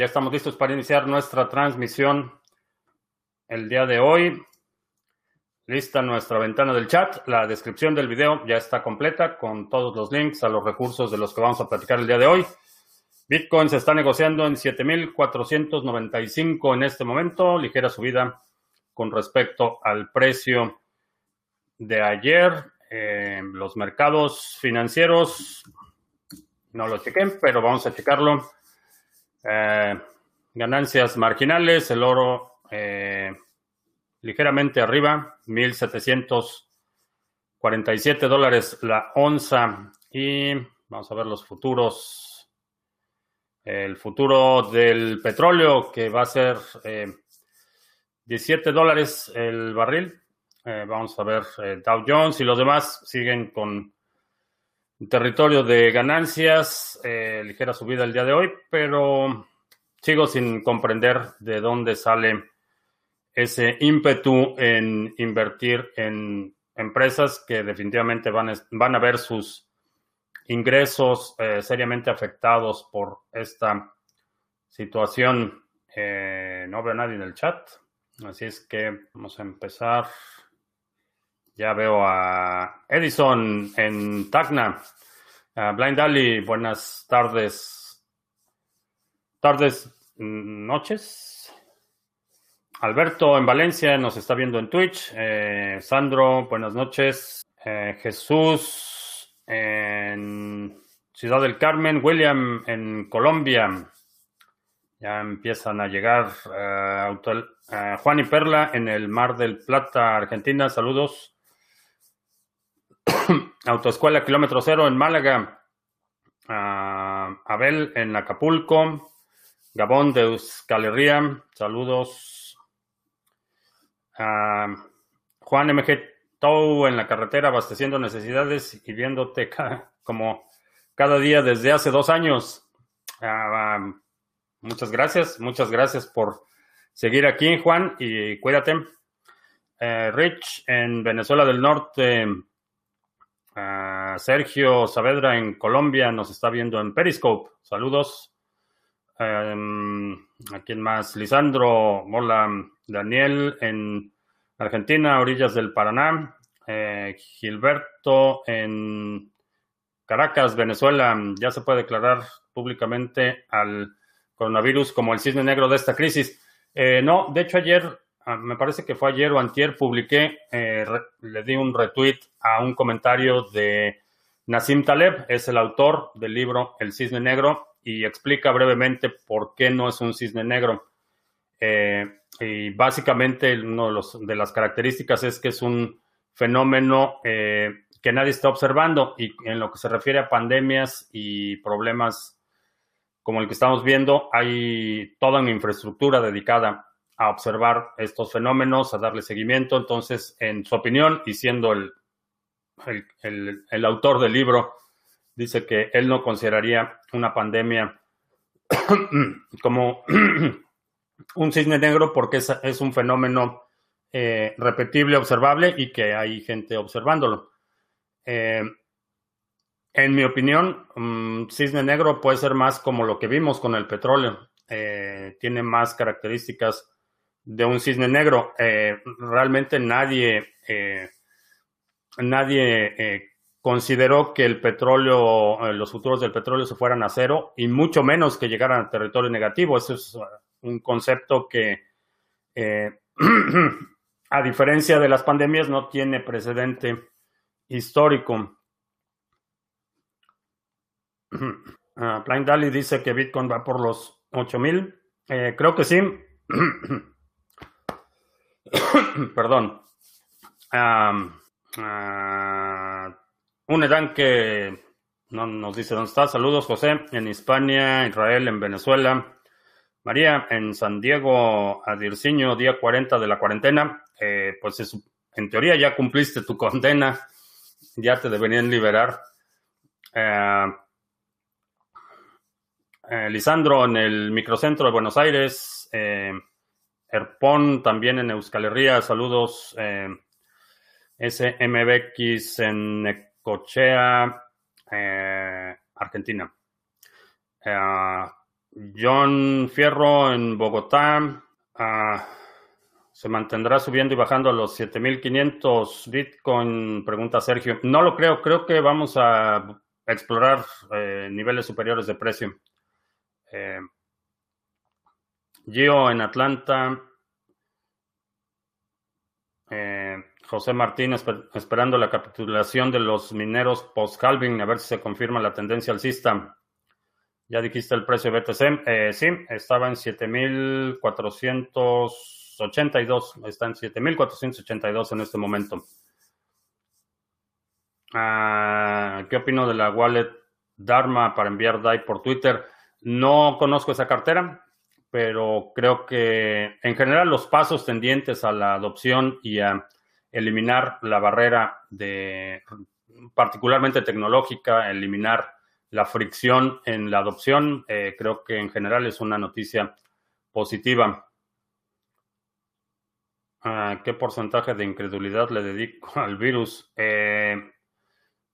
ya estamos listos para iniciar nuestra transmisión el día de hoy. Lista nuestra ventana del chat. La descripción del video ya está completa con todos los links a los recursos de los que vamos a platicar el día de hoy. Bitcoin se está negociando en 7.495 en este momento, ligera subida con respecto al precio de ayer. Eh, los mercados financieros no lo chequen, pero vamos a checarlo. Eh, ganancias marginales, el oro eh, ligeramente arriba, 1.747 dólares la onza. Y vamos a ver los futuros. El futuro del petróleo que va a ser 17 dólares el barril. vamos a ver Dow Jones y los demás siguen con territorio de ganancias, eh, ligera subida el día de hoy, pero sigo sin comprender de dónde sale ese ímpetu en invertir en empresas que definitivamente van, van a ver sus ingresos eh, seriamente afectados por esta situación. Eh, no veo a nadie en el chat, así es que vamos a empezar. Ya veo a Edison en Tacna. Blind Ali, buenas tardes. Tardes, mm, noches. Alberto en Valencia nos está viendo en Twitch. Eh, Sandro, buenas noches. Eh, Jesús en Ciudad del Carmen. William en Colombia. Ya empiezan a llegar. Eh, Juan y Perla en el Mar del Plata, Argentina. Saludos. Autoescuela Kilómetro Cero en Málaga, Abel en Acapulco, Gabón de Euskal saludos. Juan MG Tou en la carretera abasteciendo necesidades y viéndote como cada día desde hace dos años. Ah, muchas gracias, muchas gracias por seguir aquí, Juan, y cuídate. Eh, Rich en Venezuela del Norte, Sergio Saavedra en Colombia nos está viendo en Periscope. Saludos. Um, ¿A quién más? Lisandro, hola. Daniel en Argentina, orillas del Paraná. Eh, Gilberto en Caracas, Venezuela. Ya se puede declarar públicamente al coronavirus como el cisne negro de esta crisis. Eh, no, de hecho ayer Ah, me parece que fue ayer o antier, publiqué, eh, le di un retweet a un comentario de Nassim Taleb, es el autor del libro El Cisne Negro, y explica brevemente por qué no es un cisne negro. Eh, y básicamente una de, de, las características es que es un fenómeno eh, que nadie está observando y en lo que se refiere a pandemias y problemas como el que estamos viendo, hay toda una infraestructura dedicada a observar estos fenómenos, a darle seguimiento. Entonces, en su opinión, y siendo el, el, autor del libro, dice que él no consideraría una pandemia como un cisne negro porque es, un fenómeno eh, repetible, observable y que hay gente observándolo. Eh, en mi opinión, un cisne negro puede ser más como lo que vimos con el petróleo. Eh, tiene más características de un cisne negro. Eh, realmente nadie, eh, nadie eh, consideró que el petróleo, los futuros del petróleo se fueran a cero y mucho menos que llegaran a territorio negativo. Eso es un concepto que, a diferencia de las pandemias, no tiene precedente histórico. Uh, Plain Dali dice que Bitcoin va por los 8000. creo que sí. Perdón. un Edán que no nos dice dónde está. Saludos, José, en España, Israel, en Venezuela. María, en San Diego, Adirciño, día 40 de la cuarentena. Eh, pues en teoría ya cumpliste tu condena. Ya te deberían liberar. Eh, eh, Lisandro, en el microcentro de Buenos Aires. Erpon también en Euskal Herria, saludos. Eh, SMBX en Necochea, eh, Argentina. Eh, John Fierro en Bogotá. Ah, ¿Se mantendrá subiendo y bajando a los 7500 Bitcoin? Pregunta Sergio. No lo creo. Creo que vamos a explorar eh, niveles superiores de precio. Gio en Atlanta. Eh, José Martínez esperando la capitulación de los mineros post-halving, a ver si se confirma la tendencia alcista. Ya dijiste el precio de BTC. Eh, sí, estaba en 7482, está en 7482 en este momento. Ah, ¿Qué opino de la wallet Dharma para enviar DAI por Twitter? No conozco esa cartera, pero creo que en general los pasos tendientes a la adopción y a eliminar la barrera de particularmente tecnológica, eliminar la fricción en la adopción. Eh, creo que en general es una noticia positiva. Ah, ¿Qué porcentaje de incredulidad le dedico al virus? Eh,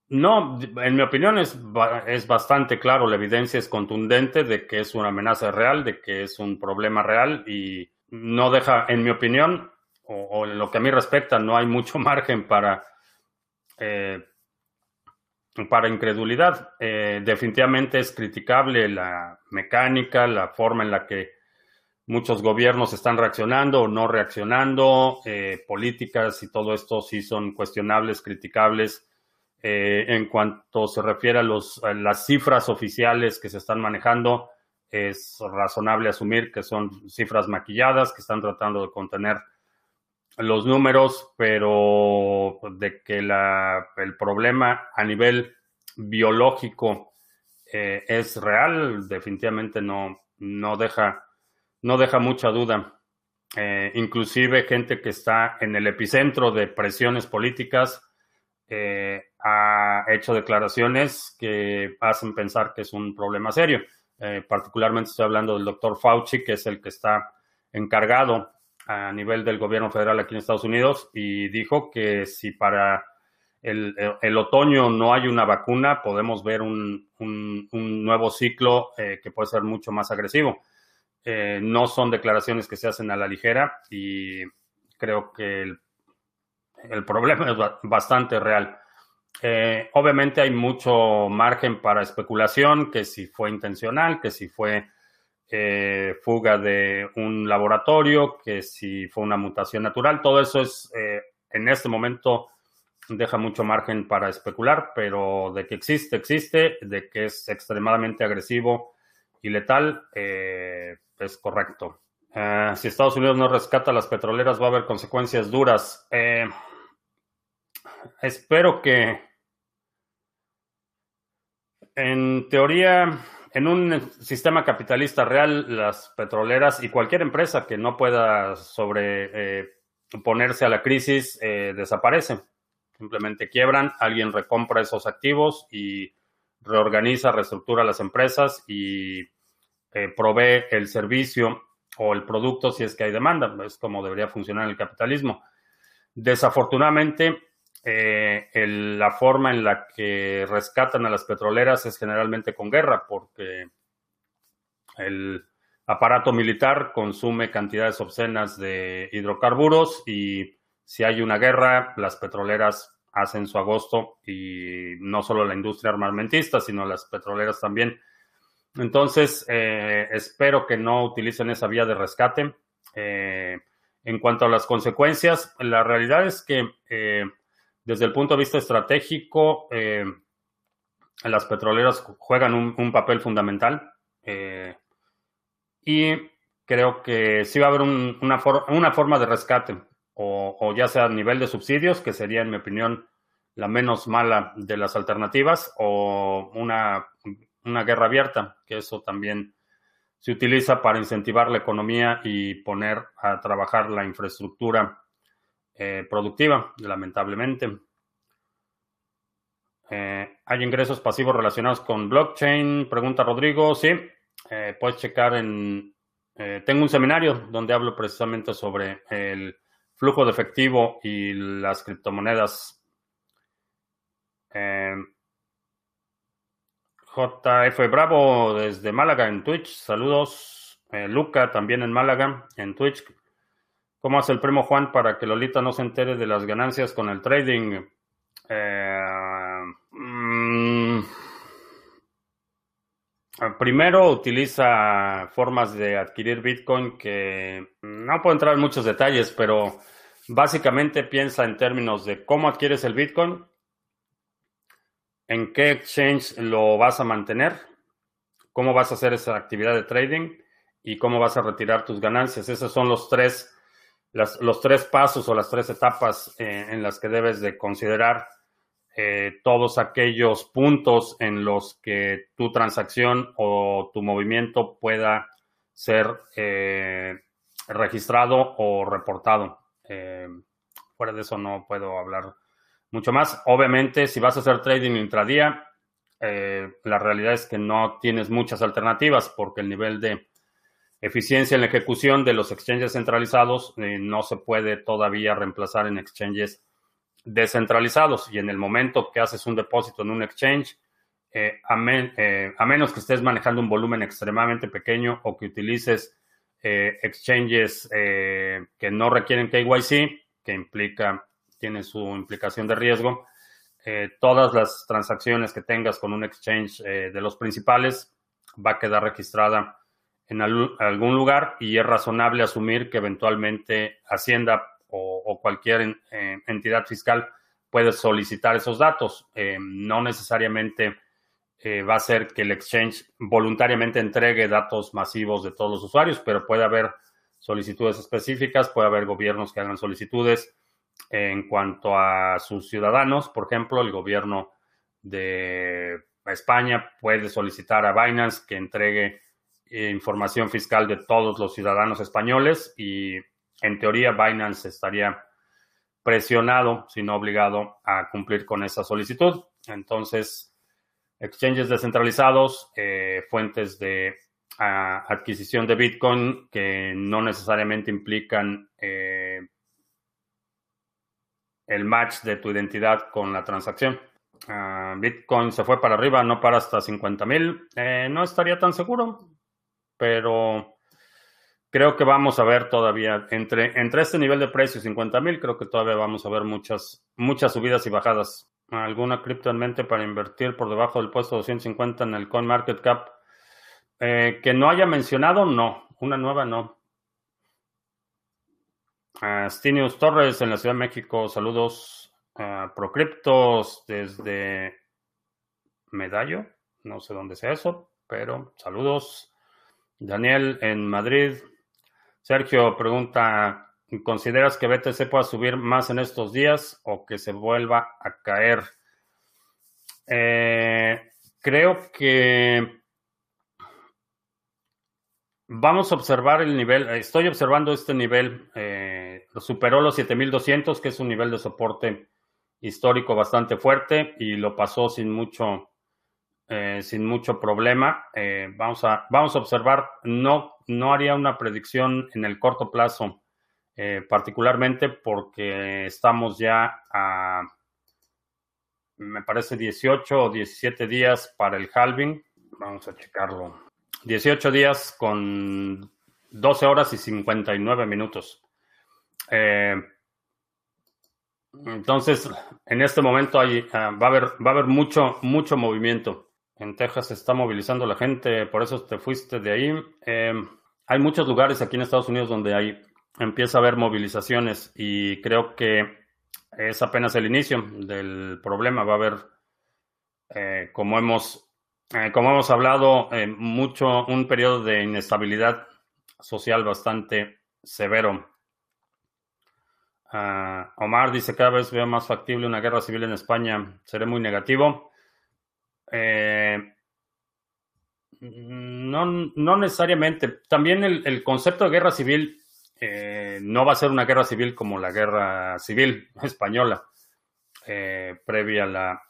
no, en mi opinión es, es bastante claro, la evidencia es contundente de que es una amenaza real, de que es un problema real y no deja, en mi opinión, o, en lo que a mí respecta, no hay mucho margen para eh, para incredulidad. Eh, definitivamente es criticable la mecánica, la forma en la que muchos gobiernos están reaccionando o no reaccionando, eh, políticas y todo esto sí son cuestionables, criticables. Eh, en cuanto se refiere a, los, a las cifras oficiales que se están manejando, es razonable asumir que son cifras maquilladas, que están tratando de contener los números, pero de que el problema a nivel biológico eh, es real, definitivamente no, no, deja, no deja mucha duda. Eh, inclusive gente que está en el epicentro de presiones políticas eh, ha hecho declaraciones que hacen pensar que es un problema serio. particularmente estoy hablando del doctor Fauci, que es el que está encargado a nivel del gobierno federal aquí en Estados Unidos y dijo que si para el, otoño no hay una vacuna, podemos ver un, nuevo ciclo eh, que puede ser mucho más agresivo. Eh, no son declaraciones que se hacen a la ligera y creo que el problema es bastante real. Eh, obviamente hay mucho margen para especulación, que si fue intencional, que si fue eh, fuga de un laboratorio, que si fue una mutación natural, todo eso es eh, en este momento deja mucho margen para especular, pero de que existe, existe, de que es extremadamente agresivo y letal, eh, es correcto. si Estados Unidos no rescata las petroleras, va a haber consecuencias duras. Espero que, en teoría, en un sistema capitalista real, las petroleras y cualquier empresa que no pueda sobreponerse eh, a la crisis eh, desaparece. Simplemente quiebran, alguien recompra esos activos y reorganiza, reestructura las empresas y eh, provee el servicio o el producto si es que hay demanda. Es como debería funcionar el capitalismo. Desafortunadamente, eh, la forma en la que rescatan a las petroleras es generalmente con guerra, porque el aparato militar consume cantidades obscenas de hidrocarburos y si hay una guerra, las petroleras hacen su agosto y no solo la industria armamentista, sino las petroleras también. Entonces, eh, espero que no utilicen esa vía de rescate. Eh, en cuanto a las consecuencias, la realidad es que desde el punto de vista estratégico, eh, las petroleras juegan un, papel fundamental eh, y creo que sí va a haber una, forma de rescate, o, ya sea a nivel de subsidios, que sería, en mi opinión, la menos mala de las alternativas, o una guerra abierta, que eso también se utiliza para incentivar la economía y poner a trabajar la infraestructura eh, productiva, lamentablemente. Eh, ¿Hay ingresos pasivos relacionados con blockchain? Pregunta Rodrigo. Sí, eh, puedes checar en... tengo un seminario donde hablo precisamente sobre el flujo de efectivo y las criptomonedas. JF Bravo desde Málaga en Twitch. Saludos. Luca también en Málaga en Twitch. ¿Cómo hace el primo Juan para que Lolita no se entere de las ganancias con el trading? Eh, mm, primero utiliza formas de adquirir Bitcoin que no puedo entrar en muchos detalles, pero básicamente piensa en términos de cómo adquieres el Bitcoin, en qué exchange lo vas a mantener, cómo vas a hacer esa actividad de trading y cómo vas a retirar tus ganancias. Esos son los tres, los tres pasos o las tres etapas eh, en las que debes de considerar eh, todos aquellos puntos en los que tu transacción o tu movimiento pueda ser eh, registrado o reportado. Fuera de eso no puedo hablar mucho más. Obviamente, si vas a hacer trading intradía, la realidad es que no tienes muchas alternativas porque el nivel de eficiencia en la ejecución de los exchanges centralizados no se puede todavía reemplazar en exchanges descentralizados. Y en el momento que haces un depósito en un exchange, eh, eh, a, menos que estés manejando un volumen extremadamente pequeño o que utilices eh, exchanges que no requieren KYC, que implica, tiene su implicación de riesgo, todas las transacciones que tengas con un exchange de los principales va a quedar registrada en algún lugar y es razonable asumir que eventualmente Hacienda o, cualquier entidad fiscal puede solicitar esos datos. Eh, no necesariamente eh, va a ser que el exchange voluntariamente entregue datos masivos de todos los usuarios, pero puede haber solicitudes específicas, puede haber gobiernos que hagan solicitudes en cuanto a sus ciudadanos. Por ejemplo, el gobierno de España puede solicitar a Binance que entregue información fiscal de todos los ciudadanos españoles y en teoría Binance estaría presionado, si no obligado, a cumplir con esa solicitud. Entonces, exchanges descentralizados, eh, fuentes de ah, adquisición de Bitcoin que no necesariamente implican eh, el match de tu identidad con la transacción. Ah, Bitcoin se fue para arriba, no para hasta 50 mil. Eh, no estaría tan seguro, pero creo que vamos a ver todavía, entre, entre este nivel de precio y 50 mil, creo que todavía vamos a ver muchas, muchas subidas y bajadas. ¿Alguna cripto en mente para invertir por debajo del puesto 250 en el CoinMarketCap? Eh, que no haya mencionado, no. Una nueva, no. Uh, Stinius Torres en la Ciudad de México, saludos. Uh, Procryptos desde Medallo, no sé dónde sea eso, pero saludos. Daniel en Madrid, Sergio pregunta, ¿consideras que BTC pueda subir más en estos días o que se vuelva a caer? Eh, creo que vamos a observar el nivel, estoy observando este nivel, eh, superó los 7200, que es un nivel de soporte histórico bastante fuerte y lo pasó sin mucho eh, sin mucho problema. Eh, vamos, a, vamos a observar, no, no haría una predicción en el corto plazo, eh, particularmente porque estamos ya a, me parece, 18 o 17 días para el halving. Vamos a checarlo. 18 días con 12 horas y 59 minutos. entonces, en este momento hay, ah, va, a haber, va a haber mucho, mucho movimiento. En Texas se está movilizando la gente, por eso te fuiste de ahí. Eh, hay muchos lugares aquí en Estados Unidos donde hay, empieza a haber movilizaciones y creo que es apenas el inicio del problema. Va a haber, eh, como, hemos, eh, como hemos hablado, mucho, un periodo de inestabilidad social bastante severo. Ah, Omar dice, cada vez veo más factible una guerra civil en España. Seré muy negativo. Eh, no, no, necesariamente. También el, concepto de guerra civil eh, no va a ser una guerra civil como la guerra civil española eh, previa a la,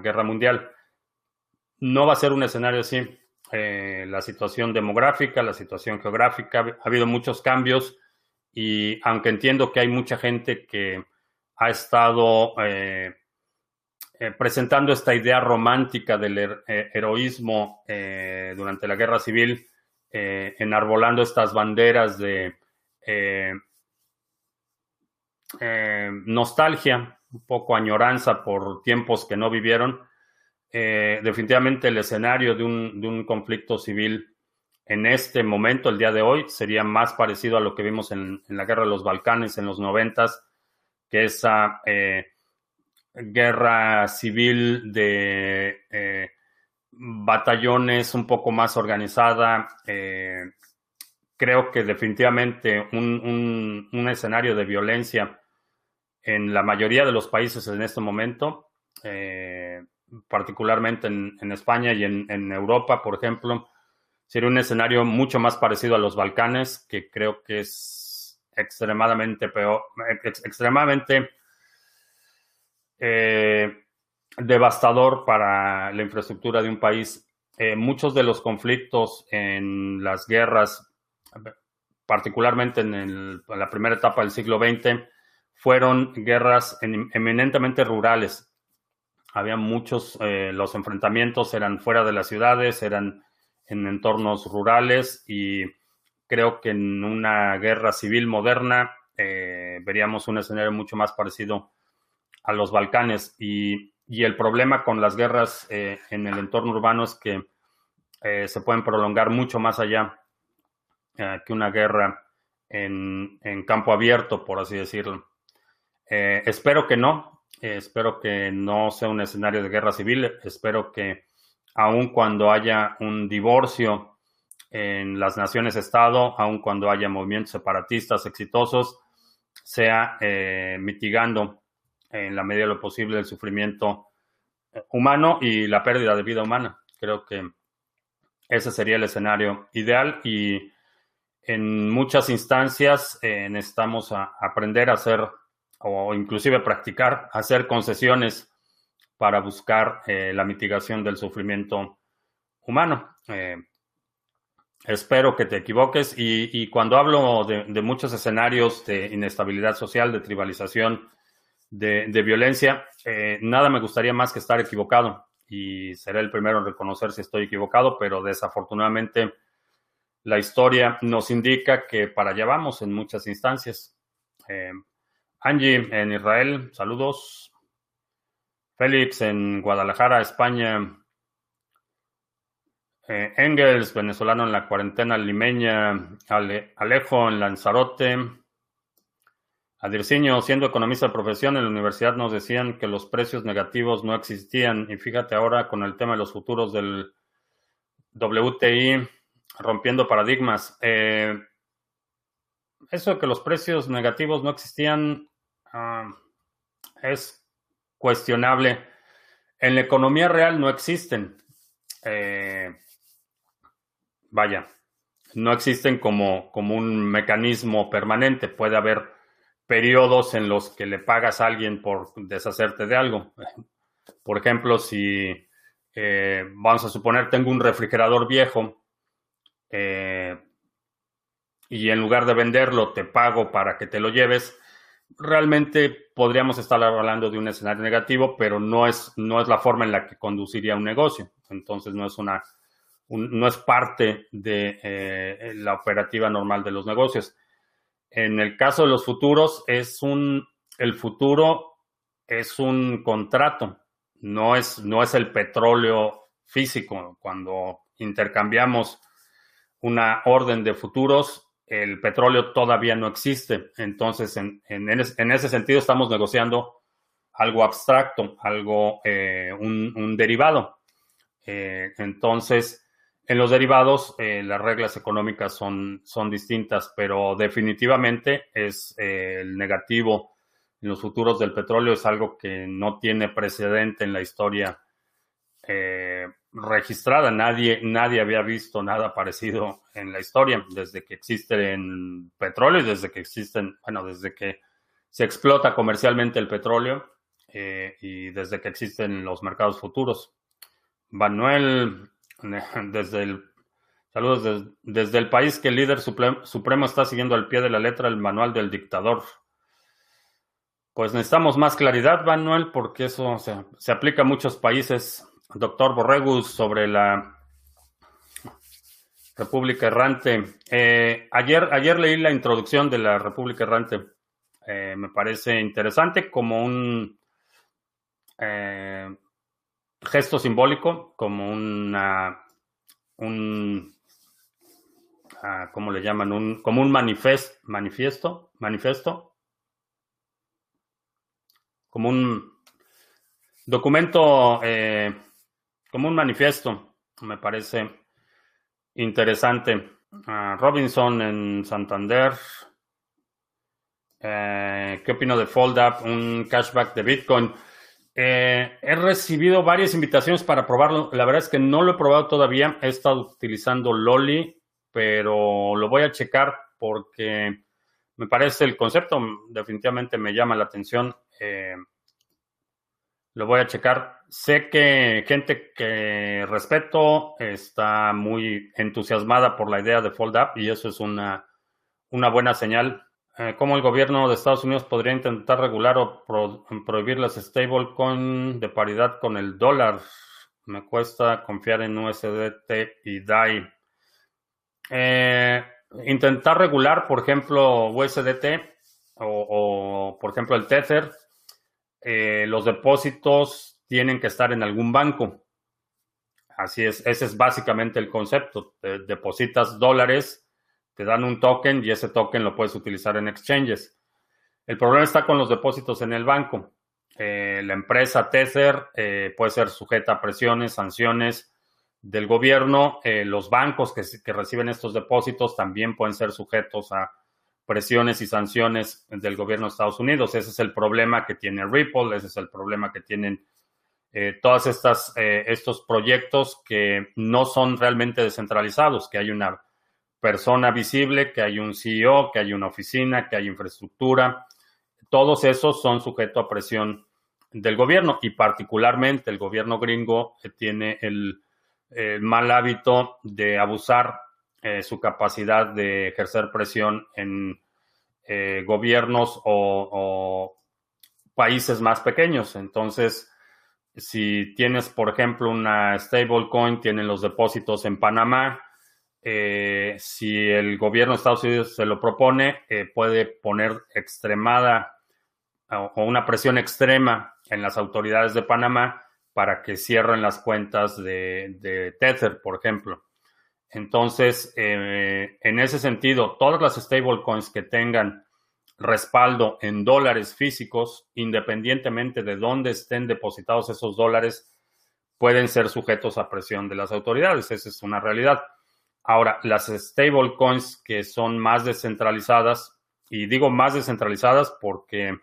guerra mundial. No va a ser un escenario así. la situación demográfica, la situación geográfica, ha habido muchos cambios y aunque entiendo que hay mucha gente que ha estado presentando esta idea romántica del heroísmo durante la guerra civil, enarbolando estas banderas de nostalgia, un poco añoranza por tiempos que no vivieron. definitivamente el escenario de un, de un conflicto civil en este momento, el día de hoy, sería más parecido a lo que vimos en, la guerra de los Balcanes en los noventas, que esa eh, guerra civil de eh, batallones un poco más organizada. Eh, creo que definitivamente un, escenario de violencia en la mayoría de los países en este momento, particularmente en, España y en Europa, por ejemplo, Sería un escenario mucho más parecido a los Balcanes, que creo que es extremadamente peor, extremadamente eh, devastador para la infraestructura de un país. Eh, muchos de los conflictos en las guerras, particularmente en, la primera etapa del siglo XX, fueron guerras eminentemente rurales. Había muchos, eh, los enfrentamientos eran fuera de las ciudades, eran en entornos rurales y creo que en una guerra civil moderna veríamos un escenario mucho más parecido a los Balcanes. Y, el problema con las guerras eh, en el entorno urbano es que eh, se pueden prolongar mucho más allá que una guerra en, en, campo abierto, por así decirlo. espero que no, espero que no sea un escenario de guerra civil, espero que aun cuando haya un divorcio en las naciones-estado, aun cuando haya movimientos separatistas exitosos, sea eh, mitigando en la medida de lo posible el sufrimiento eh, humano y la pérdida de vida humana. Creo que ese sería el escenario ideal y en muchas instancias necesitamos aprender a hacer o inclusive practicar, hacer concesiones para buscar eh, la mitigación del sufrimiento humano. Eh, espero que te equivoques y, cuando hablo de, muchos escenarios de inestabilidad social, de tribalización, de, violencia, eh, nada me gustaría más que estar equivocado y seré el primero en reconocer si estoy equivocado, pero desafortunadamente la historia nos indica que para allá vamos en muchas instancias. Angie en Israel, saludos. Félix en Guadalajara, España. Eh, Engels, venezolano en la cuarentena limeña. Alejo en Lanzarote. Adirciño, siendo economista de profesión en la universidad, nos decían que los precios negativos no existían. Y fíjate ahora con el tema de los futuros del WTI, rompiendo paradigmas. Eh, eso de que los precios negativos no existían ah, es cuestionable. En la economía real no existen. Eh, vaya, no existen como, como un mecanismo permanente. Puede haber periodos en los que le pagas a alguien por deshacerte de algo. Por ejemplo, si eh, vamos a suponer tengo un refrigerador viejo eh, y en lugar de venderlo te pago para que te lo lleves, realmente podríamos estar hablando de un escenario negativo, pero no es, no es la forma en la que conduciría un negocio. Entonces no es una, no es parte de eh, la operativa normal de los negocios. En el caso de los futuros, es un, el futuro es un contrato, no es, no es el petróleo físico. Cuando intercambiamos una orden de futuros, el petróleo todavía no existe. Entonces, en, ese sentido, estamos negociando algo abstracto, algo, eh, un, derivado. Eh, entonces, en los derivados, eh, las reglas económicas son, son distintas, pero definitivamente es el negativo en los futuros del petróleo, es algo que no tiene precedente en la historia registrada. Nadie, nadie había visto nada parecido en la historia desde que existe en petróleo y desde que existen, bueno, desde que se explota comercialmente el petróleo eh, y desde que existen los mercados futuros. Manuel, desde el saludos desde, el país que el líder supremo, está siguiendo al pie de la letra el manual del dictador. Pues necesitamos más claridad, Manuel, porque eso se, aplica a muchos países. Doctor Borregus, sobre la República Errante. Eh, ayer, ayer leí la introducción de la República Errante. Eh, me parece interesante como un eh, gesto simbólico, como una, un, ah, ¿cómo le llaman? Un, como un manifest, manifiesto, manifiesto, como un documento, como un manifiesto, me parece interesante. Ah, Robinson en Santander. Eh, ¿Qué opino de FoldUp? Un cashback de Bitcoin. Eh, he recibido varias invitaciones para probarlo. La verdad es que no lo he probado todavía. He estado utilizando Loli, pero lo voy a checar porque me parece el concepto, definitivamente me llama la atención. Eh, lo voy a checar. Sé que gente que respeto está muy entusiasmada por la idea de Fold Up y eso es una, una buena señal. Eh, ¿Cómo el gobierno de Estados Unidos podría intentar regular o prohibir las stablecoin de paridad con el dólar? Me cuesta confiar en USDT y DAI. Eh, intentar regular, por ejemplo, USDT o, por ejemplo, el Tether eh, los depósitos tienen que estar en algún banco. Así es, ese es básicamente el concepto. depositas dólares, te dan un token y ese token lo puedes utilizar en exchanges. El problema está con los depósitos en el banco. Eh, la empresa Tether eh, puede ser sujeta a presiones, sanciones del gobierno. los bancos que, que reciben estos depósitos también pueden ser sujetos a presiones y sanciones del gobierno de Estados Unidos. Ese es el problema que tiene Ripple, ese es el problema que tienen eh, todos eh, estos proyectos que no son realmente descentralizados, que hay una persona visible, que hay un CEO, que hay una oficina, que hay infraestructura. Todos esos son sujetos a presión del gobierno y particularmente el gobierno gringo tiene el, mal hábito de abusar eh, su capacidad de ejercer presión en eh, gobiernos o, países más pequeños. Entonces, si tienes, por ejemplo, una stablecoin, tienen los depósitos en Panamá. Eh, si el gobierno de Estados Unidos se lo propone, puede poner extremada o, una presión extrema en las autoridades de Panamá para que cierren las cuentas de, de Tether, por ejemplo. Entonces, eh, en ese sentido, todas las stablecoins que tengan respaldo en dólares físicos, independientemente de dónde estén depositados esos dólares, pueden ser sujetos a presión de las autoridades. Esa es una realidad. Ahora, las stablecoins que son más descentralizadas, y digo más descentralizadas porque,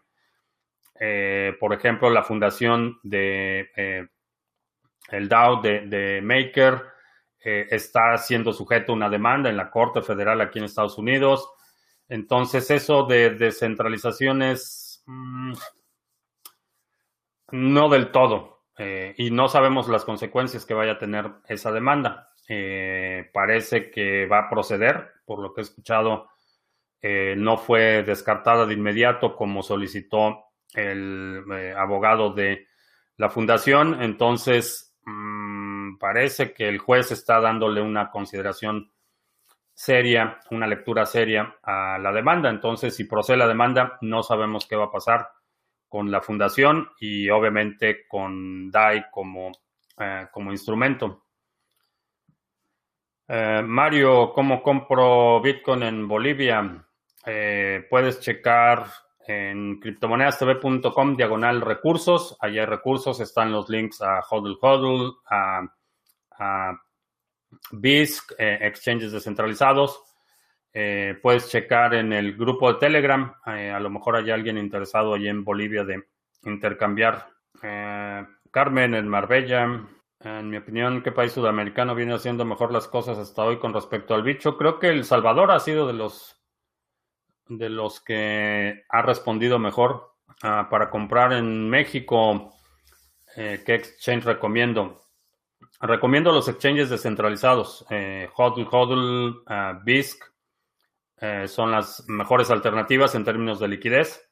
eh, por ejemplo, la fundación de eh, el DAO de Maker, eh, está siendo sujeto a una demanda en la Corte Federal aquí en Estados Unidos. Entonces, eso de descentralización es mm, no del todo. Y no sabemos las consecuencias que vaya a tener esa demanda. Eh, parece que va a proceder, por lo que he escuchado, no fue descartada de inmediato como solicitó el abogado de la fundación. Entonces, mm, parece que el juez está dándole una consideración seria, una lectura seria a la demanda. Entonces, si procede la demanda, no sabemos qué va a pasar con la fundación y obviamente con DAI como, eh, como instrumento. Eh, Mario, ¿cómo compro Bitcoin en Bolivia? Eh, puedes checar en criptomonedastv.com diagonal recursos. Allá hay recursos, están los links a Hodl Hodl, a, a BISC, eh, exchanges descentralizados. Puedes checar en el grupo de Telegram. A lo mejor hay alguien interesado allí en Bolivia de intercambiar. Carmen en Marbella. En mi opinión, ¿qué país sudamericano viene haciendo mejor las cosas hasta hoy con respecto al bicho? Creo que El Salvador ha sido de los de los que ha respondido mejor. Ah, para comprar en México, ¿qué exchange recomiendo? Recomiendo los exchanges descentralizados. Eh, HODL, HODL, uh, BISC eh, son las mejores alternativas en términos de liquidez.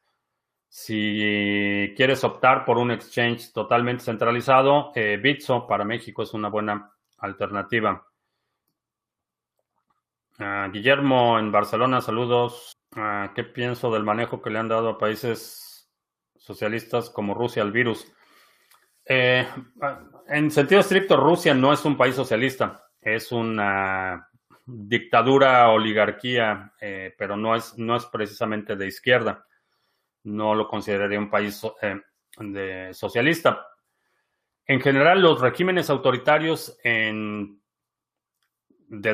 Si quieres optar por un exchange totalmente centralizado, eh, Bitso para México es una buena alternativa. Ah, Guillermo en Barcelona, saludos. Ah, ¿Qué pienso del manejo que le han dado a países socialistas como Rusia al virus? Eh, en sentido estricto, Rusia no es un país socialista, es una dictadura, oligarquía, eh, pero no es, no es precisamente de izquierda. No lo consideraría un país eh, de socialista. En general, los regímenes autoritarios de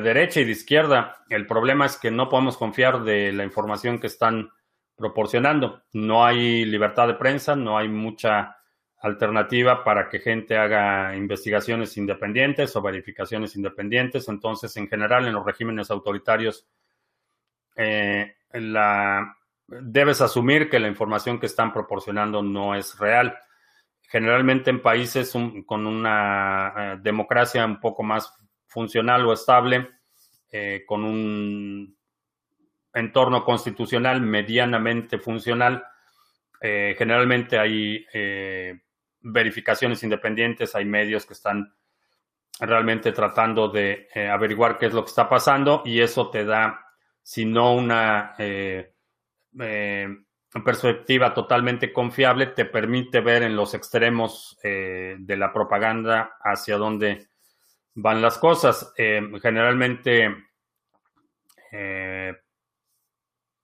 derecha y de izquierda, el problema es que no podemos confiar de la información que están proporcionando. No hay libertad de prensa, no hay mucha alternativa para que gente haga investigaciones independientes o verificaciones independientes. Entonces, en general, en los regímenes autoritarios, eh, la, debes asumir que la información que están proporcionando no es real. Generalmente en países con una eh, democracia un poco más funcional o estable, eh, con un entorno constitucional medianamente funcional, generalmente hay verificaciones independientes, hay medios que están realmente tratando de eh, averiguar qué es lo que está pasando y eso te da, si no una eh, eh, perspectiva totalmente confiable, te permite ver en los extremos de la propaganda hacia dónde van las cosas. generalmente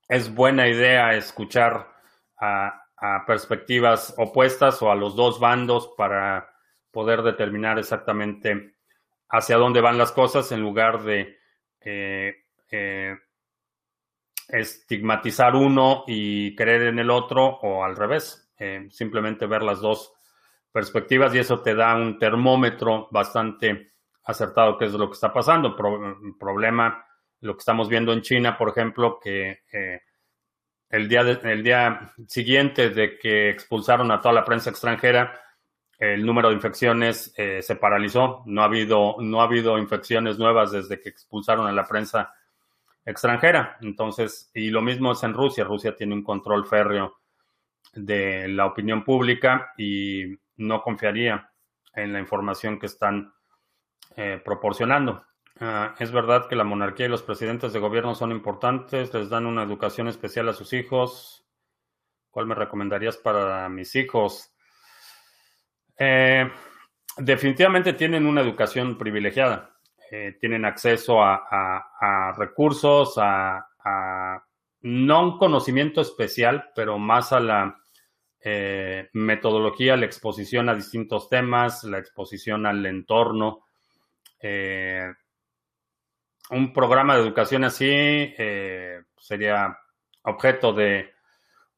es buena idea escuchar a perspectivas opuestas o a los dos bandos para poder determinar exactamente hacia dónde van las cosas en lugar de eh, eh, estigmatizar uno y creer en el otro o al revés, eh, simplemente ver las dos perspectivas y eso te da un termómetro bastante acertado que es lo que está pasando. problema, lo que estamos viendo en China, por ejemplo, que el día, el día siguiente de que expulsaron a toda la prensa extranjera, el número de infecciones eh, se paralizó. No ha, habido, no ha habido infecciones nuevas desde que expulsaron a la prensa extranjera. Entonces, y lo mismo es en Rusia. Rusia tiene un control férreo de la opinión pública y no confiaría en la información que están eh, proporcionando. Ah, es verdad que la monarquía y los presidentes de gobierno son importantes, les dan una educación especial a sus hijos. ¿Cuál me recomendarías para mis hijos? Eh, definitivamente tienen una educación privilegiada. Eh, tienen acceso a, recursos, a, no un conocimiento especial, pero más a la eh, metodología, la exposición a distintos temas, la exposición al entorno un programa de educación así eh, sería objeto de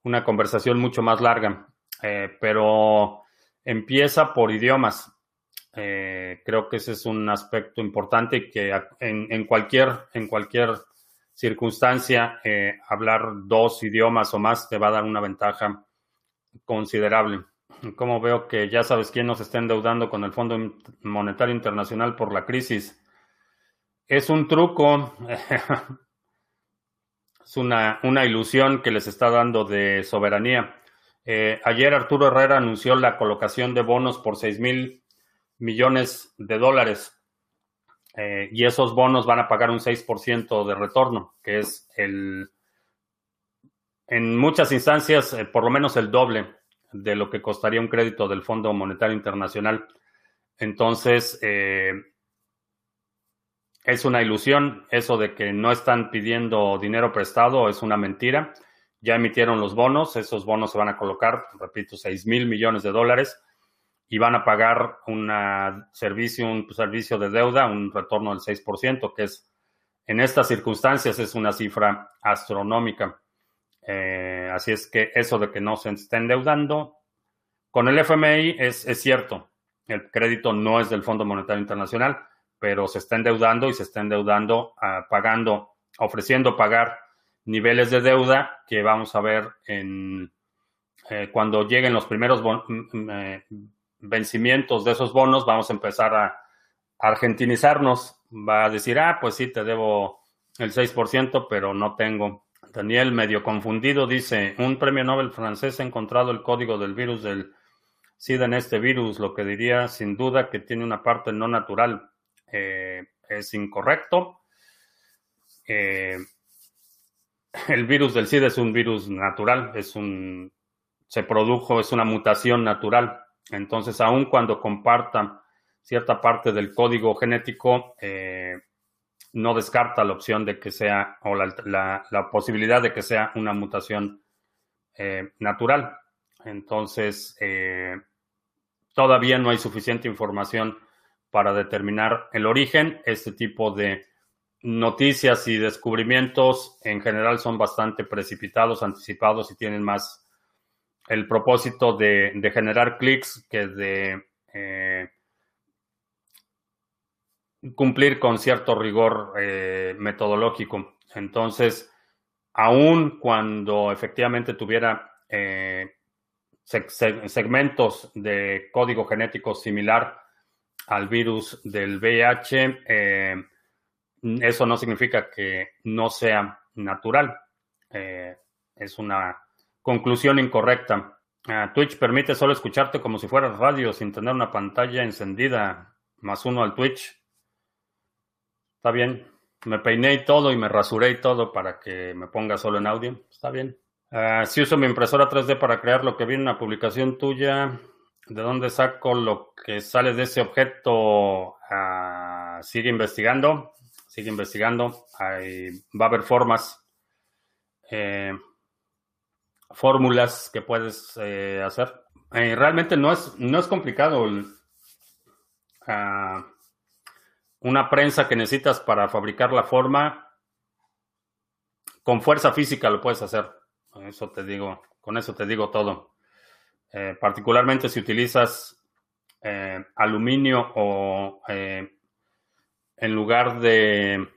una conversación mucho más larga, eh, pero empieza por idiomas. Eh, creo que ese es un aspecto importante que en, cualquier, en cualquier circunstancia hablar dos idiomas o más te va a dar una ventaja considerable. Como veo que ya sabes quién nos está endeudando con el Fondo Monetario Internacional por la crisis. Es un truco, es una, ilusión que les está dando de soberanía. Eh, ayer Arturo Herrera anunció la colocación de bonos por 6 mil millones de dólares eh, y esos bonos van a pagar un 6% de retorno, que es el, en muchas instancias, eh, por lo menos el doble de lo que costaría un crédito del Fondo Monetario Internacional. Entonces, es una ilusión eso de que no están pidiendo dinero prestado, es una mentira. Ya emitieron los bonos, esos bonos se van a colocar, repito, 6 mil millones de dólares y van a pagar un servicio, un servicio de deuda, un retorno del 6%, que es en estas circunstancias es una cifra astronómica. Eh, así es que eso de que no se estén endeudando con el FMI es, es cierto. El crédito no es del Fondo Monetario Internacional pero se está endeudando y se está endeudando, ah, pagando, ofreciendo pagar niveles de deuda que vamos a ver en eh, cuando lleguen los primeros mm, mm, eh, vencimientos de esos bonos, vamos a empezar a, argentinizarnos. Va a decir, ah, pues sí, te debo el 6%, pero no tengo Daniel, medio confundido, dice, un premio Nobel francés ha encontrado el código del virus del SIDA en este virus, lo que diría sin duda que tiene una parte no natural. Eh, es incorrecto. Eh, el virus del SIDA es un virus natural, es un, se produjo, es una mutación natural. Entonces, aun cuando comparta cierta parte del código genético, eh, no descarta la opción de que sea, o la, posibilidad de que sea una mutación eh, natural. Entonces, eh, todavía no hay suficiente información para determinar el origen. Este tipo de noticias y descubrimientos en general son bastante precipitados, anticipados y tienen más el propósito de, generar clics que de eh, cumplir con cierto rigor eh, metodológico. Entonces, aun cuando efectivamente tuviera eh, segmentos de código genético similar al virus del VIH, eso no significa que no sea natural. es una conclusión incorrecta. Ah, Twitch permite solo escucharte como si fueras radio sin tener una pantalla encendida más uno al Twitch. Está bien. Me peiné y todo y me rasuré y todo para que me ponga solo en audio. Está bien. Ah, si uso mi impresora 3D para crear lo que viene en una publicación tuya, ¿de dónde saco lo que sale de ese objeto? Ah, sigue investigando. Sigue investigando. Va a haber formas. Eh, fórmulas que puedes eh, hacer. Eh, realmente no es, no es complicado. Uh, una prensa que necesitas para fabricar la forma, con fuerza física lo puedes hacer. Eso te digo, con eso te digo todo. Eh, particularmente si utilizas eh, aluminio o en lugar de,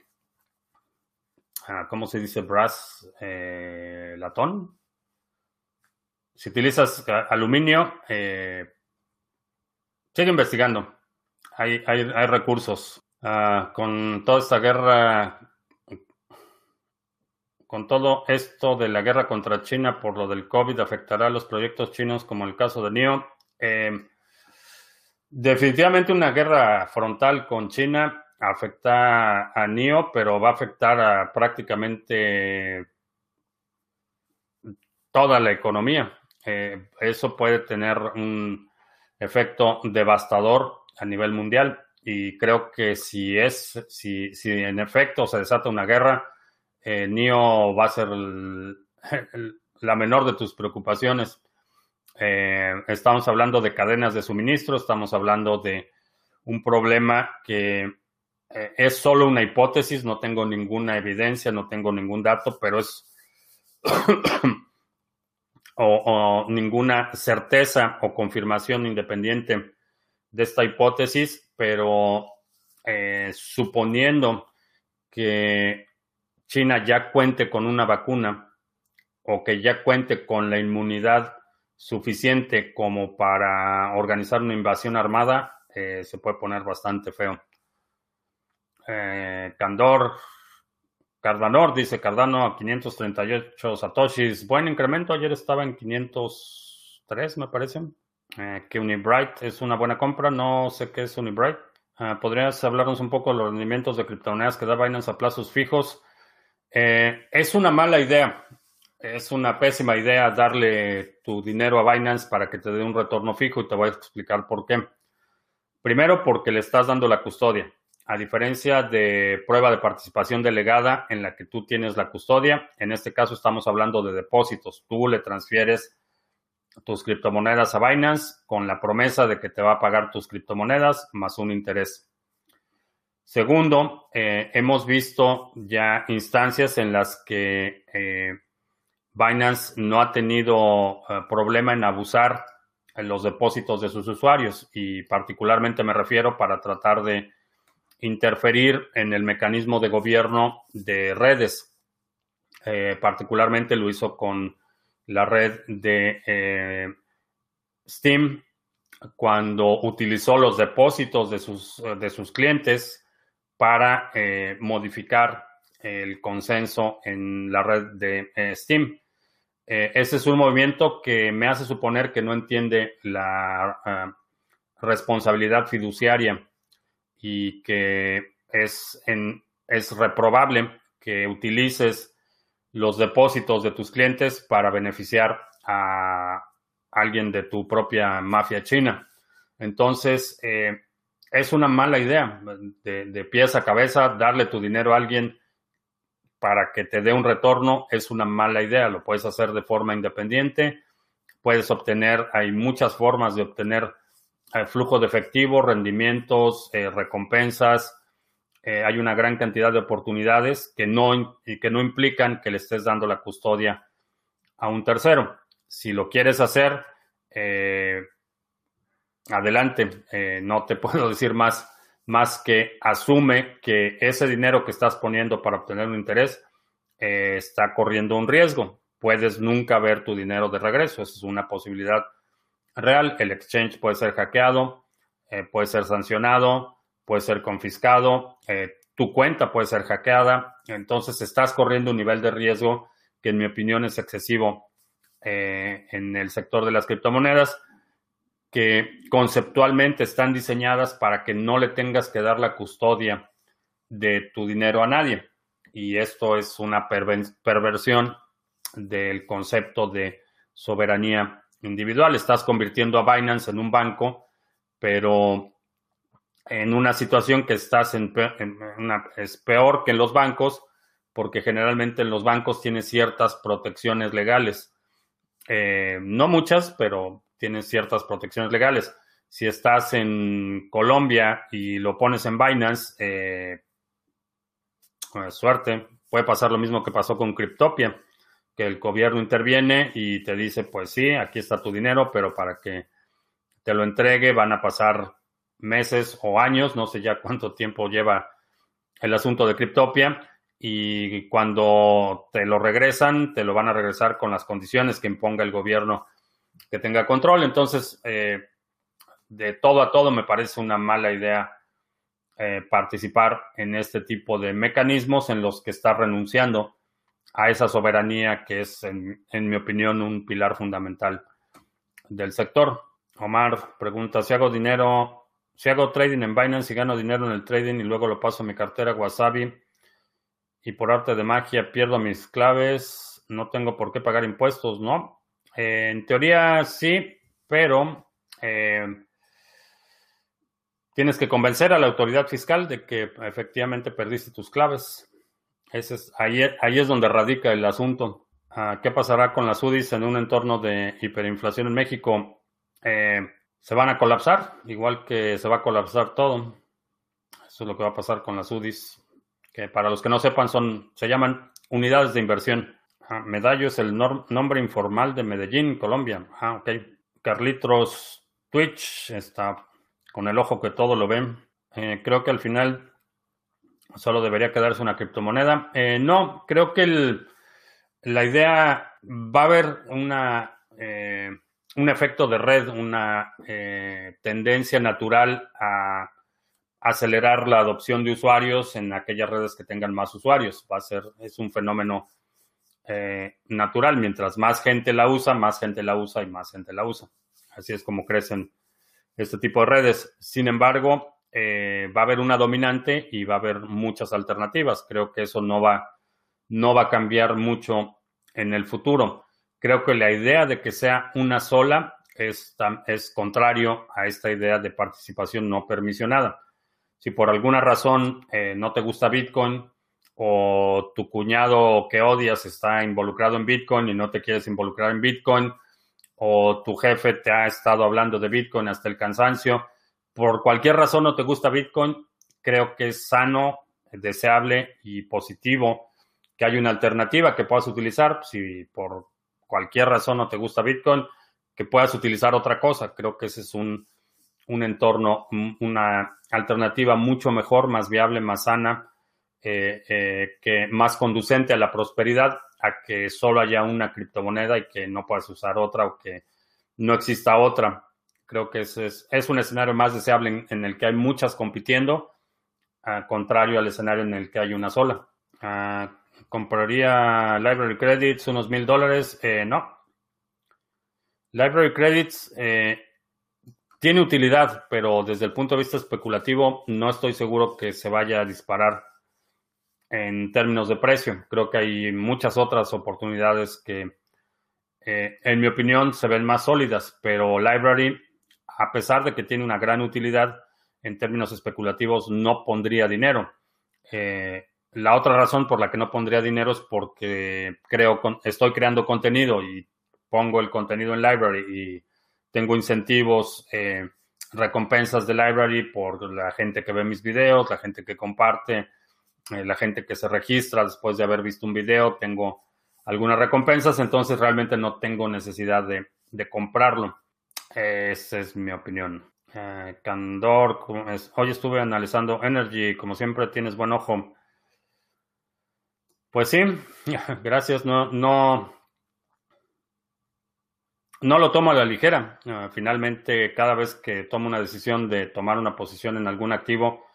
ah, ¿cómo se dice? Brass, latón. Si utilizas aluminio, sigue investigando. Hay, hay, hay recursos. Ah, con toda esta guerra, con todo esto de la guerra contra China por lo del COVID, afectará a los proyectos chinos como el caso de NIO. Em, definitivamente una guerra frontal con China afecta a NIO, pero va a afectar a prácticamente toda la economía. Eh, eso puede tener un efecto devastador a nivel mundial. Y creo que si es, si, si en efecto se desata una guerra, eh, va a ser la menor de tus preocupaciones. Eh, estamos hablando de cadenas de suministro, estamos hablando de un problema que eh, es solo una hipótesis, no tengo ninguna evidencia, no tengo ningún dato, pero es o, ninguna certeza o confirmación independiente de esta hipótesis, pero eh, suponiendo que China ya cuente con una vacuna o que ya cuente con la inmunidad suficiente como para organizar una invasión armada, eh, se puede poner bastante feo. Eh, Candor, Cardanor dice Cardano a 538 satoshis. Buen incremento, ayer estaba en 503, me parece. Eh, que Unibright es una buena compra. No sé qué es Unibright. Ah, ¿Podrías hablarnos un poco de los rendimientos de criptomonedas que da Binance a plazos fijos? Eh, es una mala idea. Es una pésima idea darle tu dinero a Binance para que te dé un retorno fijo y te voy a explicar por qué. Primero, porque le estás dando la custodia. A diferencia de prueba de participación delegada en la que tú tienes la custodia, en este caso estamos hablando de depósitos. Tú le transfieres tus criptomonedas a Binance con la promesa de que te va a pagar tus criptomonedas más un interés. Segundo, eh, hemos visto ya instancias en las que eh, Binance no ha tenido eh, problema en abusar en los depósitos de sus usuarios y particularmente me refiero para tratar de interferir en el mecanismo de gobierno de redes. particularmente lo hizo con la red de eh, Steam cuando utilizó los depósitos de sus, de sus clientes para eh, modificar el consenso en la red de eh, Steam. Eh, ese es un movimiento que me hace suponer que no entiende la responsabilidad fiduciaria y que es, es reprobable que utilices los depósitos de tus clientes para beneficiar a alguien de tu propia mafia china. Entonces, eh, es una mala idea de, de pies a cabeza darle tu dinero a alguien para que te dé un retorno es una mala idea. Lo puedes hacer de forma independiente. Puedes obtener, hay muchas formas de obtener eh, flujo de efectivo, rendimientos, eh, recompensas. Eh, hay una gran cantidad de oportunidades que no, que no implican que le estés dando la custodia a un tercero. Si lo quieres hacer, adelante. no te puedo decir más más que asume que ese dinero que estás poniendo para obtener un interés eh, está corriendo un riesgo. Puedes nunca ver tu dinero de regreso. Esa es una posibilidad real. El exchange puede ser hackeado, eh, puede ser sancionado, puede ser confiscado, eh, tu cuenta puede ser hackeada. Entonces estás corriendo un nivel de riesgo que en mi opinión es excesivo en el sector de las criptomonedas que conceptualmente están diseñadas para que no le tengas que dar la custodia de tu dinero a nadie. Y esto es una perversión del concepto de soberanía individual. Estás convirtiendo a Binance en un banco, pero en una situación que estás en, una, es peor que en los bancos, porque generalmente en los bancos tienes ciertas protecciones legales. Eh, no muchas, pero tienes ciertas protecciones legales. Si estás en Colombia y lo pones en Binance, eh, suerte, puede pasar lo mismo que pasó con Cryptopia, el gobierno interviene y te dice, pues sí, aquí está tu dinero, pero para que te lo entregue van a pasar meses o años, no sé ya cuánto tiempo lleva el asunto de Cryptopia, y cuando te lo regresan, te lo van a regresar con las condiciones que imponga el gobierno que tenga control. Entonces, eh, de todo a todo me parece una mala idea eh, participar en este tipo de mecanismos en los que está renunciando a esa soberanía que es, en, mi opinión, un pilar fundamental del sector. Omar pregunta, si hago dinero, si hago trading en Binance y gano dinero en el trading y luego lo paso a mi cartera Wasabi y por arte de magia pierdo mis claves, no tengo por qué pagar impuestos, ¿no? en teoría sí, pero eh, tienes que convencer a la autoridad fiscal de que efectivamente perdiste tus claves. Ese es, ahí, ahí es donde radica el asunto. Ah, ¿Qué pasará con las UDIs en un entorno de hiperinflación en México? Eh, se van a colapsar, igual que se va a colapsar todo. Eso es lo que va a pasar con las UDIs, que para los que no sepan son, se llaman unidades de inversión. Medallo es el nombre informal de Medellín, Colombia. Ah. Carlitos Twitch está con el ojo que todo lo ven. Eh, creo que al final solo debería quedarse una criptomoneda. Eh, no, creo que la idea va a haber una, eh, un efecto de red, una tendencia natural a acelerar la adopción de usuarios en aquellas redes que tengan más usuarios. Va a ser, es un fenómeno eh, natural. Mientras más gente la usa, más gente la usa y más gente la usa. Así es como crecen este tipo de redes. Sin embargo, eh, va a haber una dominante y va a haber muchas alternativas. Creo que eso no va, no va a cambiar mucho en el futuro. Creo que la idea de que sea una sola es, es contrario a esta idea de participación no permisionada. Si por alguna razón eh, no te gusta Bitcoin, o tu cuñado que odias está involucrado en Bitcoin y no te quieres involucrar en Bitcoin, o tu jefe te ha estado hablando de Bitcoin hasta el cansancio, por cualquier razón no te gusta Bitcoin, creo que es sano, deseable y positivo que haya una alternativa que puedas utilizar. Si por cualquier razón no te gusta Bitcoin, que puedas utilizar otra cosa. Creo que ese es un, un entorno, una alternativa mucho mejor, más viable, más sana eh, eh, que más conducente a la prosperidad a que solo haya una criptomoneda y que no puedas usar otra o que no exista otra. Creo que es, es un escenario más deseable en, el que hay muchas compitiendo, al contrario al escenario en el que hay una sola. Ah, ¿Compraría Library Credits unos mil dólares? Eh, no. Library Credits eh, tiene utilidad, pero desde el punto de vista especulativo no estoy seguro que se vaya a disparar en términos de precio. Creo que hay muchas otras oportunidades que, eh, en mi opinión, se ven más sólidas, pero Library, a pesar de que tiene una gran utilidad, en términos especulativos no pondría dinero. Eh, la otra razón por la que no pondría dinero es porque creo estoy creando contenido y pongo el contenido en Library y tengo incentivos, eh, recompensas de Library por la gente que ve mis videos, la gente que comparte, eh, la gente que se registra después de haber visto un video, tengo algunas recompensas, entonces realmente no tengo necesidad de, comprarlo. Esa es mi opinión. Eh, Candor, hoy estuve analizando Energy, como siempre tienes buen ojo. Pues sí, gracias. No, no, no lo tomo a la ligera. Ah, finalmente, cada vez que tomo una decisión de tomar una posición en algún activo,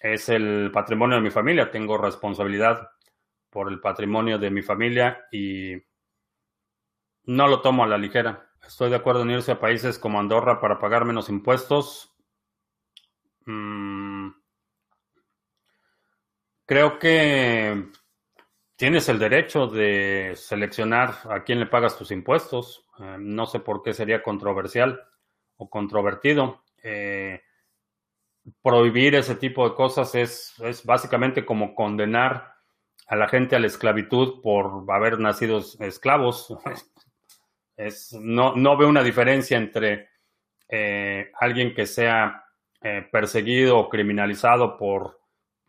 es el patrimonio de mi familia. Tengo responsabilidad por el patrimonio de mi familia y no lo tomo a la ligera. Estoy de acuerdo en irse a países como Andorra para pagar menos impuestos. Mm, creo que tienes el derecho de seleccionar a quién le pagas tus impuestos. Eh, no sé por qué sería controversial o controvertido. Eh, prohibir ese tipo de cosas es, es, básicamente como condenar a la gente a la esclavitud por haber nacido esclavos. Es, no, no veo una diferencia entre eh, alguien que sea perseguido o criminalizado por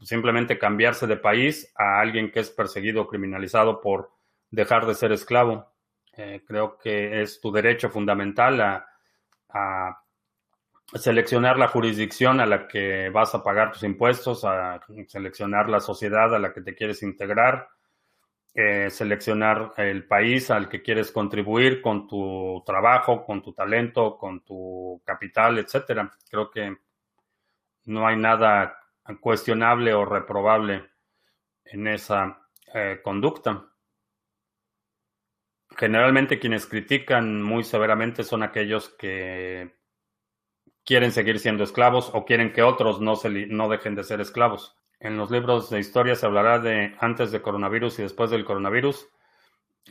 simplemente cambiarse de país a alguien que es perseguido o criminalizado por dejar de ser esclavo. Eh, creo que es tu derecho fundamental a, seleccionar la jurisdicción a la que vas a pagar tus impuestos, a seleccionar la sociedad a la que te quieres integrar, eh, seleccionar el país al que quieres contribuir con tu trabajo, con tu talento, con tu capital, etcétera. Creo que no hay nada cuestionable o reprobable en esa eh, conducta. Generalmente quienes critican muy severamente son aquellos que quieren seguir siendo esclavos o quieren que otros no, se no dejen de ser esclavos. En los libros de historia se hablará de antes de coronavirus y después del coronavirus.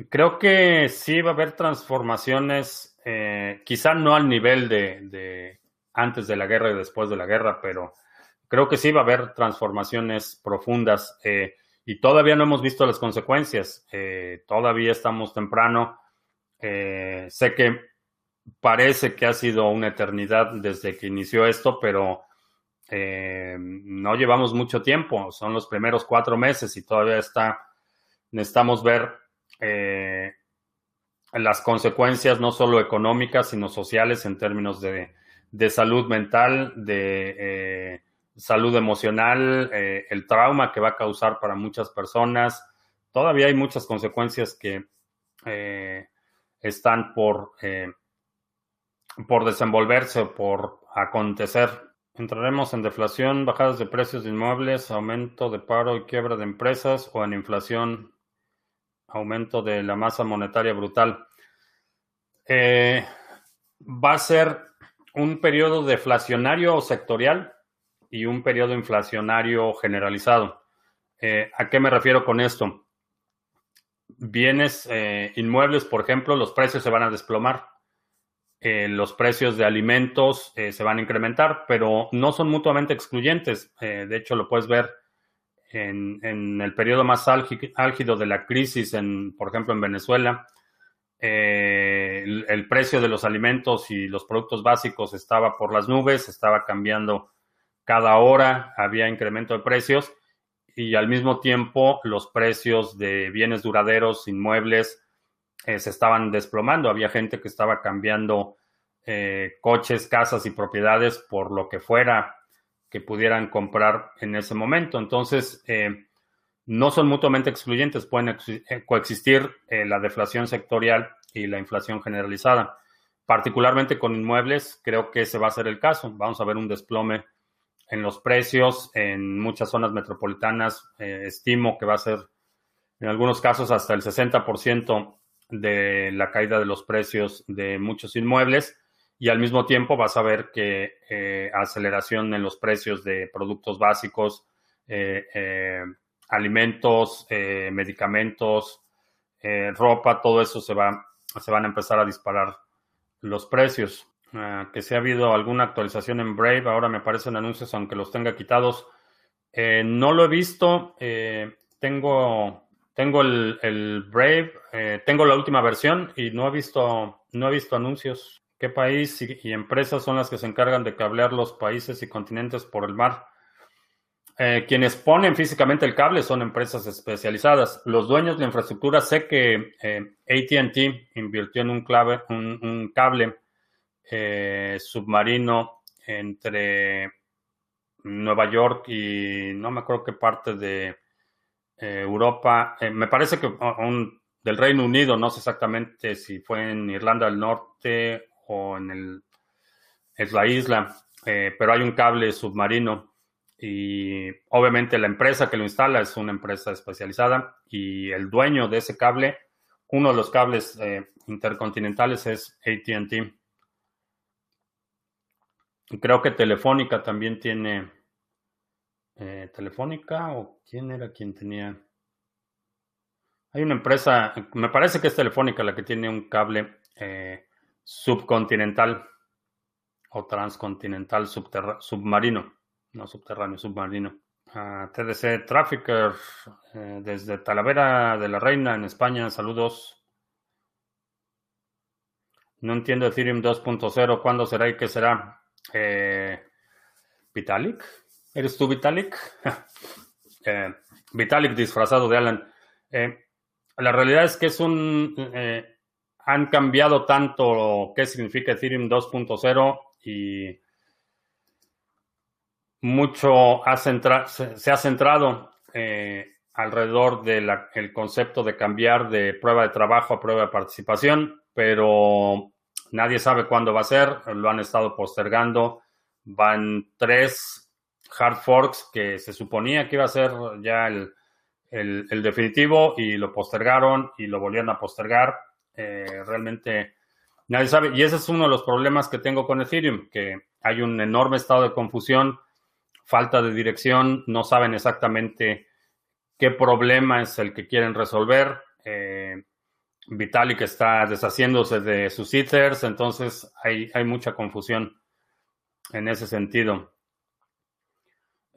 Creo que sí va a haber transformaciones, eh, quizá no al nivel de, antes de la guerra y después de la guerra, pero creo que sí va a haber transformaciones profundas eh, y todavía no hemos visto las consecuencias. Eh, todavía estamos temprano. Eh, sé que parece que ha sido una eternidad desde que inició esto, pero no llevamos mucho tiempo. Son los primeros cuatro meses y todavía está. Necesitamos ver las consecuencias no solo económicas, sino sociales en términos de, de salud mental, de salud emocional, eh, el trauma que va a causar para muchas personas. Todavía hay muchas consecuencias que eh, están por, eh, por desenvolverse por acontecer. Entraremos en deflación, bajadas de precios de inmuebles, aumento de paro y quiebra de empresas o en inflación, aumento de la masa monetaria brutal. va a ser un periodo deflacionario o sectorial y un periodo inflacionario generalizado. Eh, ¿A qué me refiero con esto? Bienes eh, inmuebles, por ejemplo, los precios se van a desplomar. Eh, los precios de alimentos se van a incrementar, pero no son mutuamente excluyentes. de hecho, lo puedes ver en, el periodo más álgido de la crisis, en, por ejemplo, en Venezuela. el, precio de los alimentos y los productos básicos estaba por las nubes, estaba cambiando cada hora había incremento de precios y al mismo tiempo los precios de bienes duraderos, inmuebles, eh, se estaban desplomando. Había gente que estaba cambiando eh, coches, casas y propiedades por lo que fuera que pudieran comprar en ese momento. Entonces, eh, no son mutuamente excluyentes, pueden coexistir la deflación sectorial y la inflación generalizada. Particularmente con inmuebles, creo que ese va a ser el caso. Vamos a ver un desplome en los precios en muchas zonas metropolitanas. Estimo que va a ser en algunos casos hasta el 60% de la caída de los precios de muchos inmuebles y al mismo tiempo vas a ver que eh, aceleración en los precios de productos básicos, eh, alimentos, medicamentos, ropa, todo eso se va se van a empezar a disparar los precios. Ah, que si ha habido alguna actualización en Brave, ahora me aparecen anuncios aunque los tenga quitados. Eh, no lo he visto. Eh, tengo tengo el, Brave, eh, tengo la última versión y no he visto no he visto anuncios. ¿Qué país y, empresas son las que se encargan de cablear los países y continentes por el mar? quienes ponen físicamente el cable son empresas especializadas. Los dueños de la infraestructura, sé que ATT invirtió en un, clave, un cable eh, submarino entre Nueva York y no me acuerdo qué parte de eh, Europa. Eh, me parece que del Reino Unido, no sé exactamente si fue en Irlanda del Norte o en el, es la isla, pero hay un cable submarino y obviamente la empresa que lo instala es una empresa especializada y el dueño de ese cable, uno de los cables intercontinentales es ATT. Creo que Telefónica también tiene. Eh, ¿Telefónica o quién era quien tenía? Hay una empresa, me parece que es Telefónica la que tiene un cable eh, subcontinental o transcontinental submarino, no subterráneo, submarino. Ah, TDC Trafficker eh, desde Talavera de la Reina en España, saludos. No entiendo Ethereum 2.0, ¿cuándo será y qué será? Eh, Vitalik. ¿Eres tú Vitalik? eh, Vitalik disfrazado de Alan. Eh, la realidad es que es un... Eh, han cambiado tanto qué significa Ethereum 2.0 y mucho se, ha centrado alrededor del concepto de cambiar de prueba de trabajo a prueba de participación, pero Nadie sabe cuándo va a ser, lo han estado postergando. Van tres hard forks que se suponía que iba a ser ya el, definitivo y lo postergaron y lo volvieron a postergar. Eh, realmente nadie sabe. Y ese es uno de los problemas que tengo con Ethereum, que hay un enorme estado de confusión, falta de dirección, no saben exactamente qué problema es el que quieren resolver. Eh, Vitalik está deshaciéndose de sus ethers, entonces hay, hay mucha confusión en ese sentido.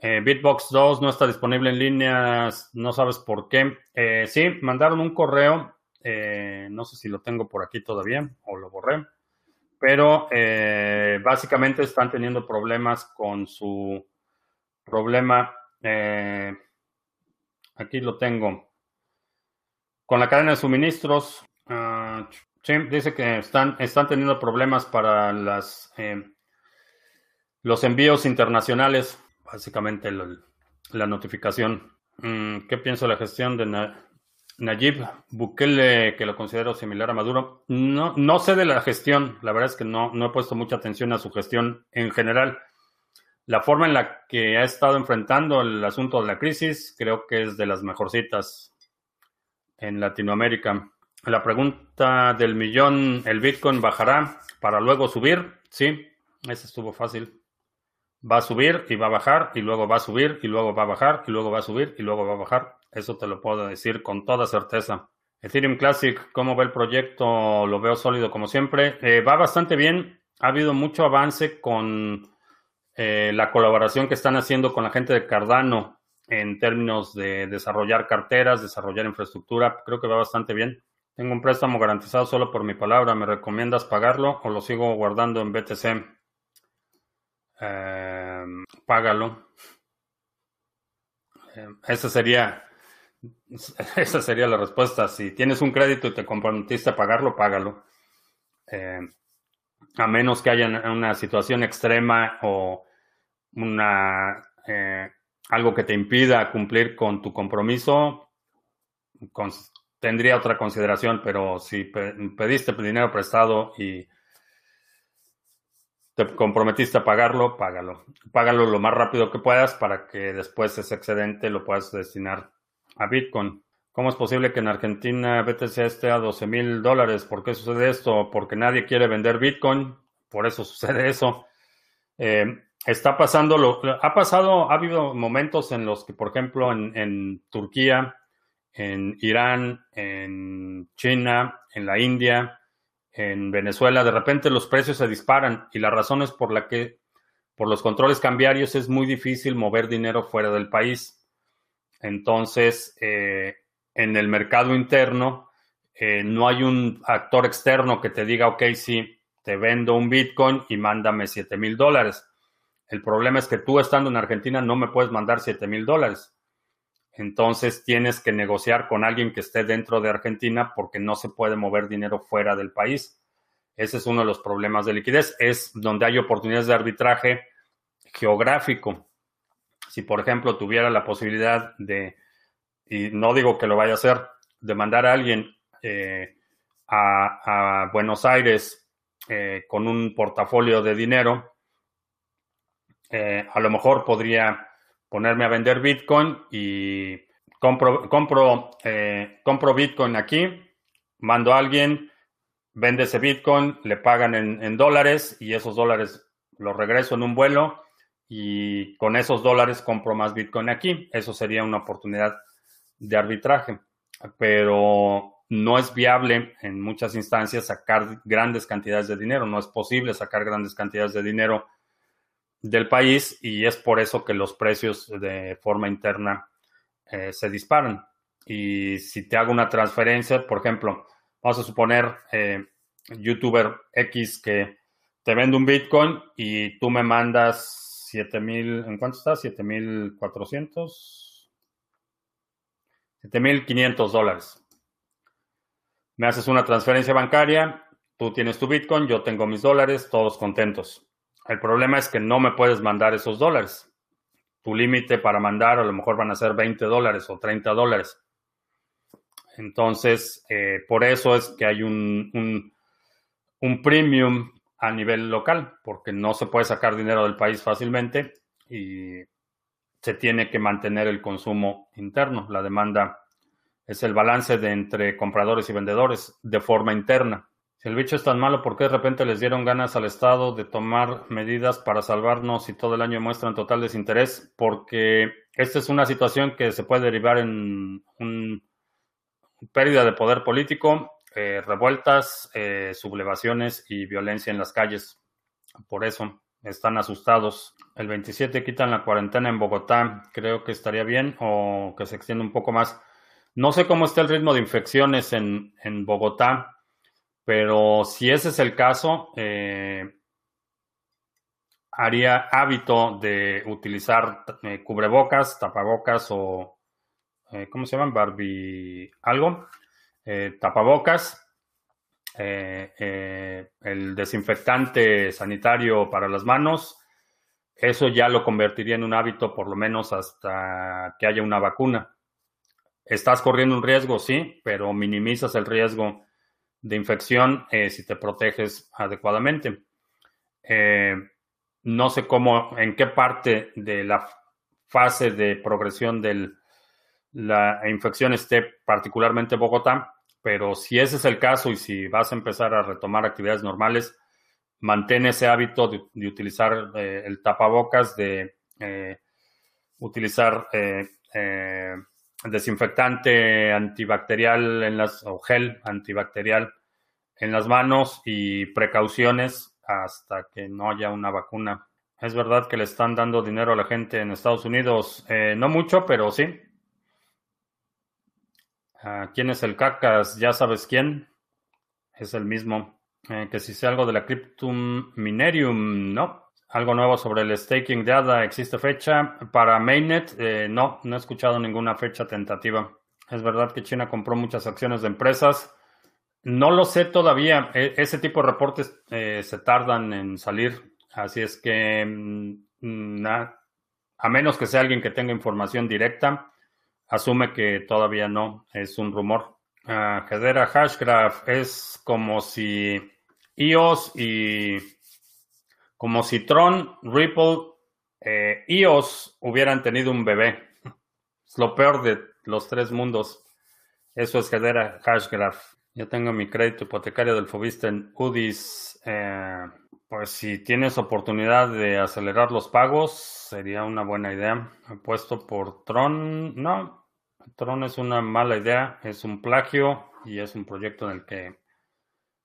Eh, Bitbox 2 no está disponible en línea, no sabes por qué. Eh, sí, mandaron un correo, eh, no sé si lo tengo por aquí todavía o lo borré, pero básicamente están teniendo problemas con su problema. aquí lo tengo con la cadena de suministros, uh, dice que están, están teniendo problemas para las, los envíos internacionales, básicamente la notificación. Mm, ¿Qué pienso de la gestión de Nayib Bukele, que lo considero similar a Maduro? No, no sé de la gestión, la verdad es que no, no he puesto mucha atención a su gestión en general. La forma en la que ha estado enfrentando el asunto de la crisis creo que es de las mejorcitas en Latinoamérica. La pregunta del millón, ¿el Bitcoin bajará para luego subir? Sí, ese estuvo fácil. Va a subir y va a bajar y luego va a subir y luego va a bajar y luego va a subir y luego va a bajar. Eso te lo puedo decir con toda certeza. Ethereum Classic, ¿cómo ve el proyecto? Lo veo sólido como siempre. Eh, va bastante bien. Ha habido mucho avance con eh, la colaboración que están haciendo con la gente de Cardano en términos de desarrollar carteras, desarrollar infraestructura. Creo que va bastante bien. Tengo un préstamo garantizado solo por mi palabra. ¿Me recomiendas pagarlo o lo sigo guardando en BTC? Em, págalo. Eh, esa sería, esa sería la respuesta. Si tienes un crédito y te comprometiste a pagarlo, págalo. Em, a menos que haya una situación extrema o una eh, algo que te impida cumplir con tu compromiso, tendría otra consideración, pero si pediste dinero prestado y te comprometiste a pagarlo, págalo. Págalo lo más rápido que puedas para que después ese excedente lo puedas destinar a Bitcoin. ¿Cómo es posible que en Argentina BTC esté a 12 mil dólares? ¿Por qué sucede esto? Porque nadie quiere vender Bitcoin. Por eso sucede eso. Eh, está pasando, lo, ha pasado, ha habido momentos en los que, por ejemplo, en, en Turquía, en Irán, en China, en la India, en Venezuela, de repente los precios se disparan y la razón es por la que por los controles cambiarios es muy difícil mover dinero fuera del país. Entonces, eh, en el mercado interno, eh, no hay un actor externo que te diga, ok, sí, te vendo un Bitcoin y mándame 7 mil dólares. El problema es que tú estando en Argentina no me puedes mandar 7 mil dólares. Entonces tienes que negociar con alguien que esté dentro de Argentina porque no se puede mover dinero fuera del país. Ese es uno de los problemas de liquidez. Es donde hay oportunidades de arbitraje geográfico. Si, por ejemplo, tuviera la posibilidad de, y no digo que lo vaya a hacer, de mandar a alguien eh, a, Buenos Aires eh, con un portafolio de dinero, eh, a lo mejor podría ponerme a vender Bitcoin y compro, compro, eh, compro Bitcoin aquí, mando a alguien, vende ese Bitcoin, le pagan en, dólares y esos dólares los regreso en un vuelo y con esos dólares compro más Bitcoin aquí. Eso sería una oportunidad de arbitraje, pero no es viable en muchas instancias sacar grandes cantidades de dinero, no es posible sacar grandes cantidades de dinero del país y es por eso que los precios de forma interna eh, se disparan. Y si te hago una transferencia, por ejemplo, vamos a suponer eh, youtuber X que te vende un Bitcoin y tú me mandas 7000, ¿en cuánto está? 7400, 7500 dólares. Me haces una transferencia bancaria, tú tienes tu Bitcoin, yo tengo mis dólares, todos contentos. El problema es que no me puedes mandar esos dólares. Tu límite para mandar a lo mejor van a ser 20 dólares o 30 dólares. Entonces, eh, por eso es que hay un, un, un premium a nivel local, porque no se puede sacar dinero del país fácilmente y se tiene que mantener el consumo interno. La demanda es el balance de entre compradores y vendedores de forma interna. Si el bicho es tan malo, ¿por qué de repente les dieron ganas al Estado de tomar medidas para salvarnos y todo el año muestran total desinterés? Porque esta es una situación que se puede derivar en una pérdida de poder político, eh, revueltas, eh, sublevaciones y violencia en las calles. Por eso están asustados. El 27 quitan la cuarentena en Bogotá. Creo que estaría bien o que se extienda un poco más. No sé cómo está el ritmo de infecciones en, en Bogotá pero si ese es el caso, eh, haría hábito de utilizar eh, cubrebocas, tapabocas o, eh, ¿cómo se llaman? Barbie, algo, tapabocas, el desinfectante sanitario para las manos, eso ya lo convertiría en un hábito por lo menos hasta que haya una vacuna. Estás corriendo un riesgo, sí, pero minimizas el riesgo de infección eh, si te proteges adecuadamente. Eh, no sé cómo, en qué parte de la fase de progresión de la infección esté particularmente Bogotá, pero si ese es el caso y si vas a empezar a retomar actividades normales, mantén ese hábito de, utilizar eh, el tapabocas, de utilizar desinfectante antibacterial en las, o gel antibacterial en las manos y precauciones hasta que no haya una vacuna. Es verdad que le están dando dinero a la gente en Estados Unidos, eh, no mucho, pero sí. ¿Quién es el cacas? Ya sabes quién. Es el mismo. Eh, que si sé algo de la Cryptum Minerium, no. Algo nuevo sobre el staking de ADA, ¿existe fecha? Para Mainnet, eh, no, no he escuchado ninguna fecha tentativa. Es verdad que China compró muchas acciones de empresas. No lo sé todavía. E, ese tipo de reportes eh, se tardan en salir. Así es que, mm, a menos que sea alguien que tenga información directa, asume que todavía no es un rumor. Uh, Hashgraph es como si iOS y Como si Tron, Ripple, eh, EOS hubieran tenido un bebé. Es lo peor de los tres mundos. Eso es Hedera Hashgraph. Yo tengo mi crédito hipotecario del Fobista en UDIs. Eh, pues si tienes oportunidad de acelerar los pagos, sería una buena idea. He puesto por Tron. No, Tron es una mala idea. Es un plagio y es un proyecto en el que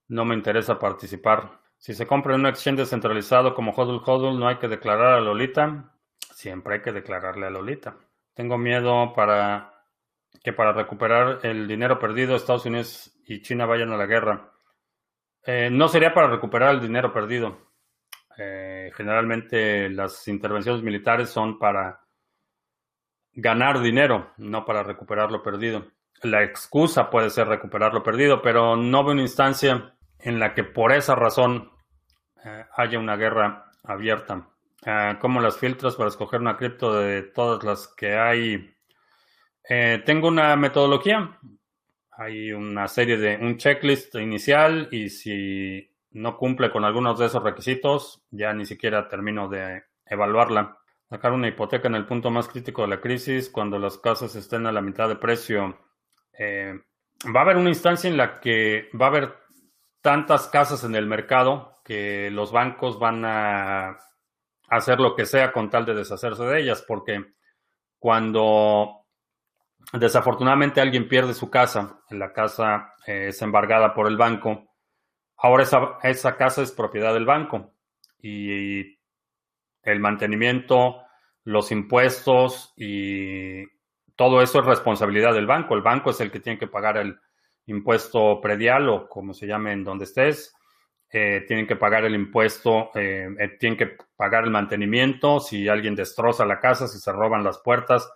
no me interesa participar. Si se compra en un exchange descentralizado como Hodl Hodl, no hay que declarar a Lolita. Siempre hay que declararle a Lolita. Tengo miedo para que para recuperar el dinero perdido Estados Unidos y China vayan a la guerra. Eh, no sería para recuperar el dinero perdido. Eh, generalmente las intervenciones militares son para ganar dinero, no para recuperar lo perdido. La excusa puede ser recuperar lo perdido, pero no veo una instancia en la que por esa razón eh, haya una guerra abierta. ¿Cómo las filtras para escoger una cripto de todas las que hay eh, tengo una metodología. Hay una serie de un checklist inicial y si no cumple con algunos de esos requisitos, ya ni siquiera termino de evaluarla. Sacar una hipoteca en el punto más crítico de la crisis, cuando las casas estén a la mitad de precio. Eh, va a haber una instancia en la que va a haber tantas casas en el mercado que los bancos van a hacer lo que sea con tal de deshacerse de ellas, porque cuando Desafortunadamente alguien pierde su casa, la casa eh, es embargada por el banco. Ahora esa, esa casa es propiedad del banco y el mantenimiento, los impuestos y todo eso es responsabilidad del banco. El banco es el que tiene que pagar el impuesto predial o como se llame en donde estés. Eh, tienen que pagar el impuesto, eh, tienen que pagar el mantenimiento si alguien destroza la casa, si se roban las puertas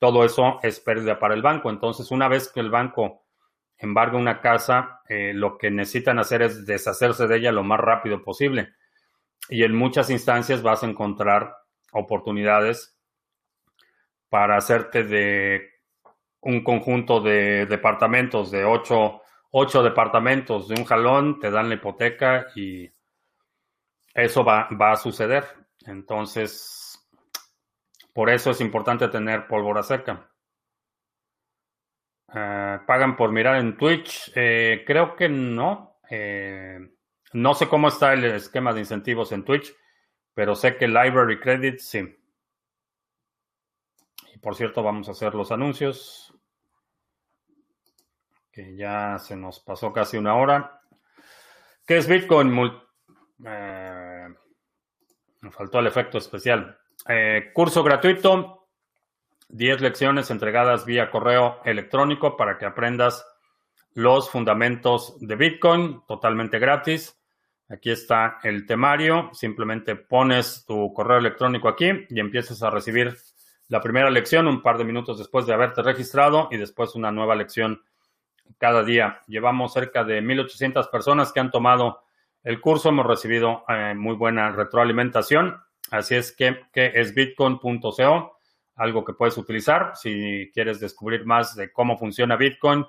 todo eso es pérdida para el banco. Entonces, una vez que el banco embarga una casa, eh, lo que necesitan hacer es deshacerse de ella lo más rápido posible. Y en muchas instancias vas a encontrar oportunidades para hacerte de un conjunto de departamentos, de ocho, ocho departamentos de un jalón, te dan la hipoteca y eso va, va a suceder. Entonces, por eso es importante tener pólvora seca. Eh, ¿Pagan por mirar en Twitch? Eh, creo que no. Eh, no sé cómo está el esquema de incentivos en Twitch, pero sé que Library Credit sí. Y por cierto, vamos a hacer los anuncios. Ya se nos pasó casi una hora. ¿Qué es Bitcoin? me faltó el efecto especial. Eh, curso gratuito, 10 lecciones entregadas vía correo electrónico para que aprendas los fundamentos de Bitcoin totalmente gratis. Aquí está el temario. Simplemente pones tu correo electrónico aquí y empiezas a recibir la primera lección un par de minutos después de haberte registrado y después una nueva lección cada día. Llevamos cerca de 1.800 personas que han tomado el curso. Hemos recibido eh, muy buena retroalimentación. Así es que, que es bitcoin.co, algo que puedes utilizar si quieres descubrir más de cómo funciona Bitcoin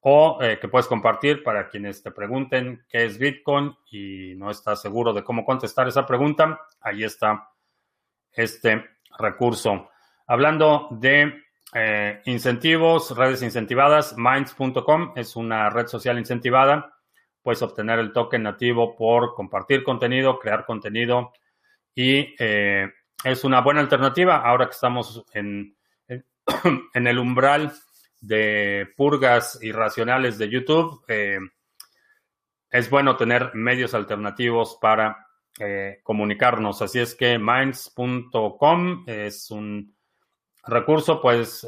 o eh, que puedes compartir para quienes te pregunten qué es Bitcoin y no estás seguro de cómo contestar esa pregunta. Ahí está este recurso. Hablando de eh, incentivos, redes incentivadas, minds.com es una red social incentivada. Puedes obtener el token nativo por compartir contenido, crear contenido y eh, es una buena alternativa ahora que estamos en, el umbral de purgas irracionales de YouTube. Eh, es bueno tener medios alternativos para comunicarnos. Así es que minds.com es un recurso, puedes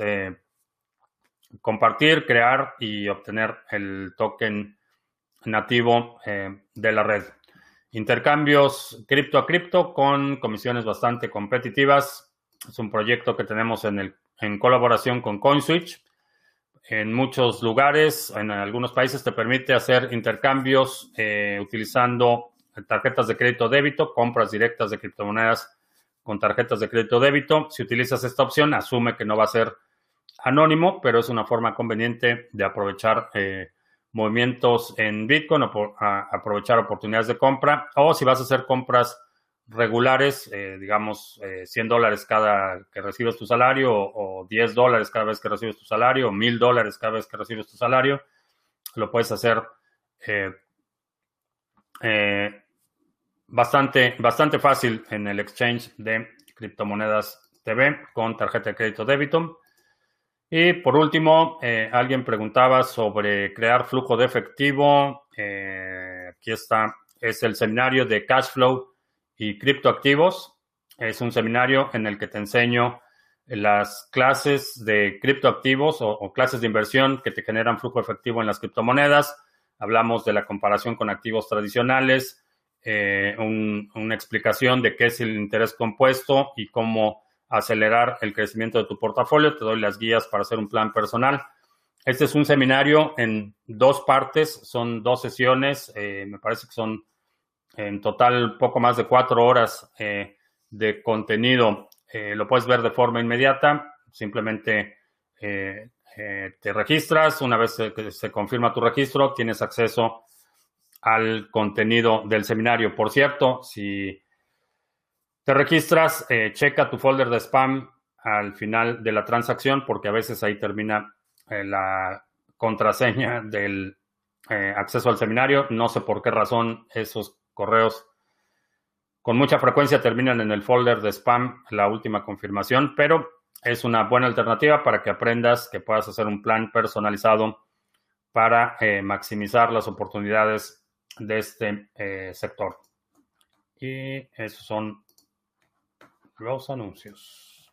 compartir, crear y obtener el token nativo de la red. Intercambios cripto a cripto con comisiones bastante competitivas. Es un proyecto que tenemos en, el, en colaboración con CoinSwitch. En muchos lugares, en algunos países, te permite hacer intercambios eh, utilizando tarjetas de crédito débito, compras directas de criptomonedas con tarjetas de crédito débito. Si utilizas esta opción, asume que no va a ser anónimo, pero es una forma conveniente de aprovechar eh, movimientos en Bitcoin o aprovechar oportunidades de compra. O si vas a hacer compras regulares, eh, digamos 100 dólares cada que recibes tu salario o, 10 dólares cada vez que recibes tu salario o 1000 dólares cada vez que recibes tu salario, lo puedes hacer bastante, bastante fácil en el exchange de criptomonedas TV con tarjeta de crédito débito. Y por último, eh, alguien preguntaba sobre crear flujo de efectivo. Eh, aquí está, es el seminario de cash flow y criptoactivos. Es un seminario en el que te enseño las clases de criptoactivos o, clases de inversión que te generan flujo efectivo en las criptomonedas. Hablamos de la comparación con activos tradicionales, eh, una explicación de qué es el interés compuesto y cómo acelerar el crecimiento de tu portafolio. Te doy las guías para hacer un plan personal. Este es un seminario en dos partes, son dos sesiones, eh, me parece que son en total poco más de cuatro horas eh, de contenido. Lo puedes ver de forma inmediata, simplemente te registras, una vez que se confirma tu registro, tienes acceso al contenido del seminario. Por cierto, si te registras, eh, checa tu folder de spam al final de la transacción porque a veces ahí termina eh, la contraseña del eh, acceso al seminario. No sé por qué razón esos correos con mucha frecuencia terminan en el folder de spam, la última confirmación, pero es una buena alternativa para que aprendas que puedas hacer un plan personalizado para maximizar las oportunidades de este sector. Y esos son los anuncios.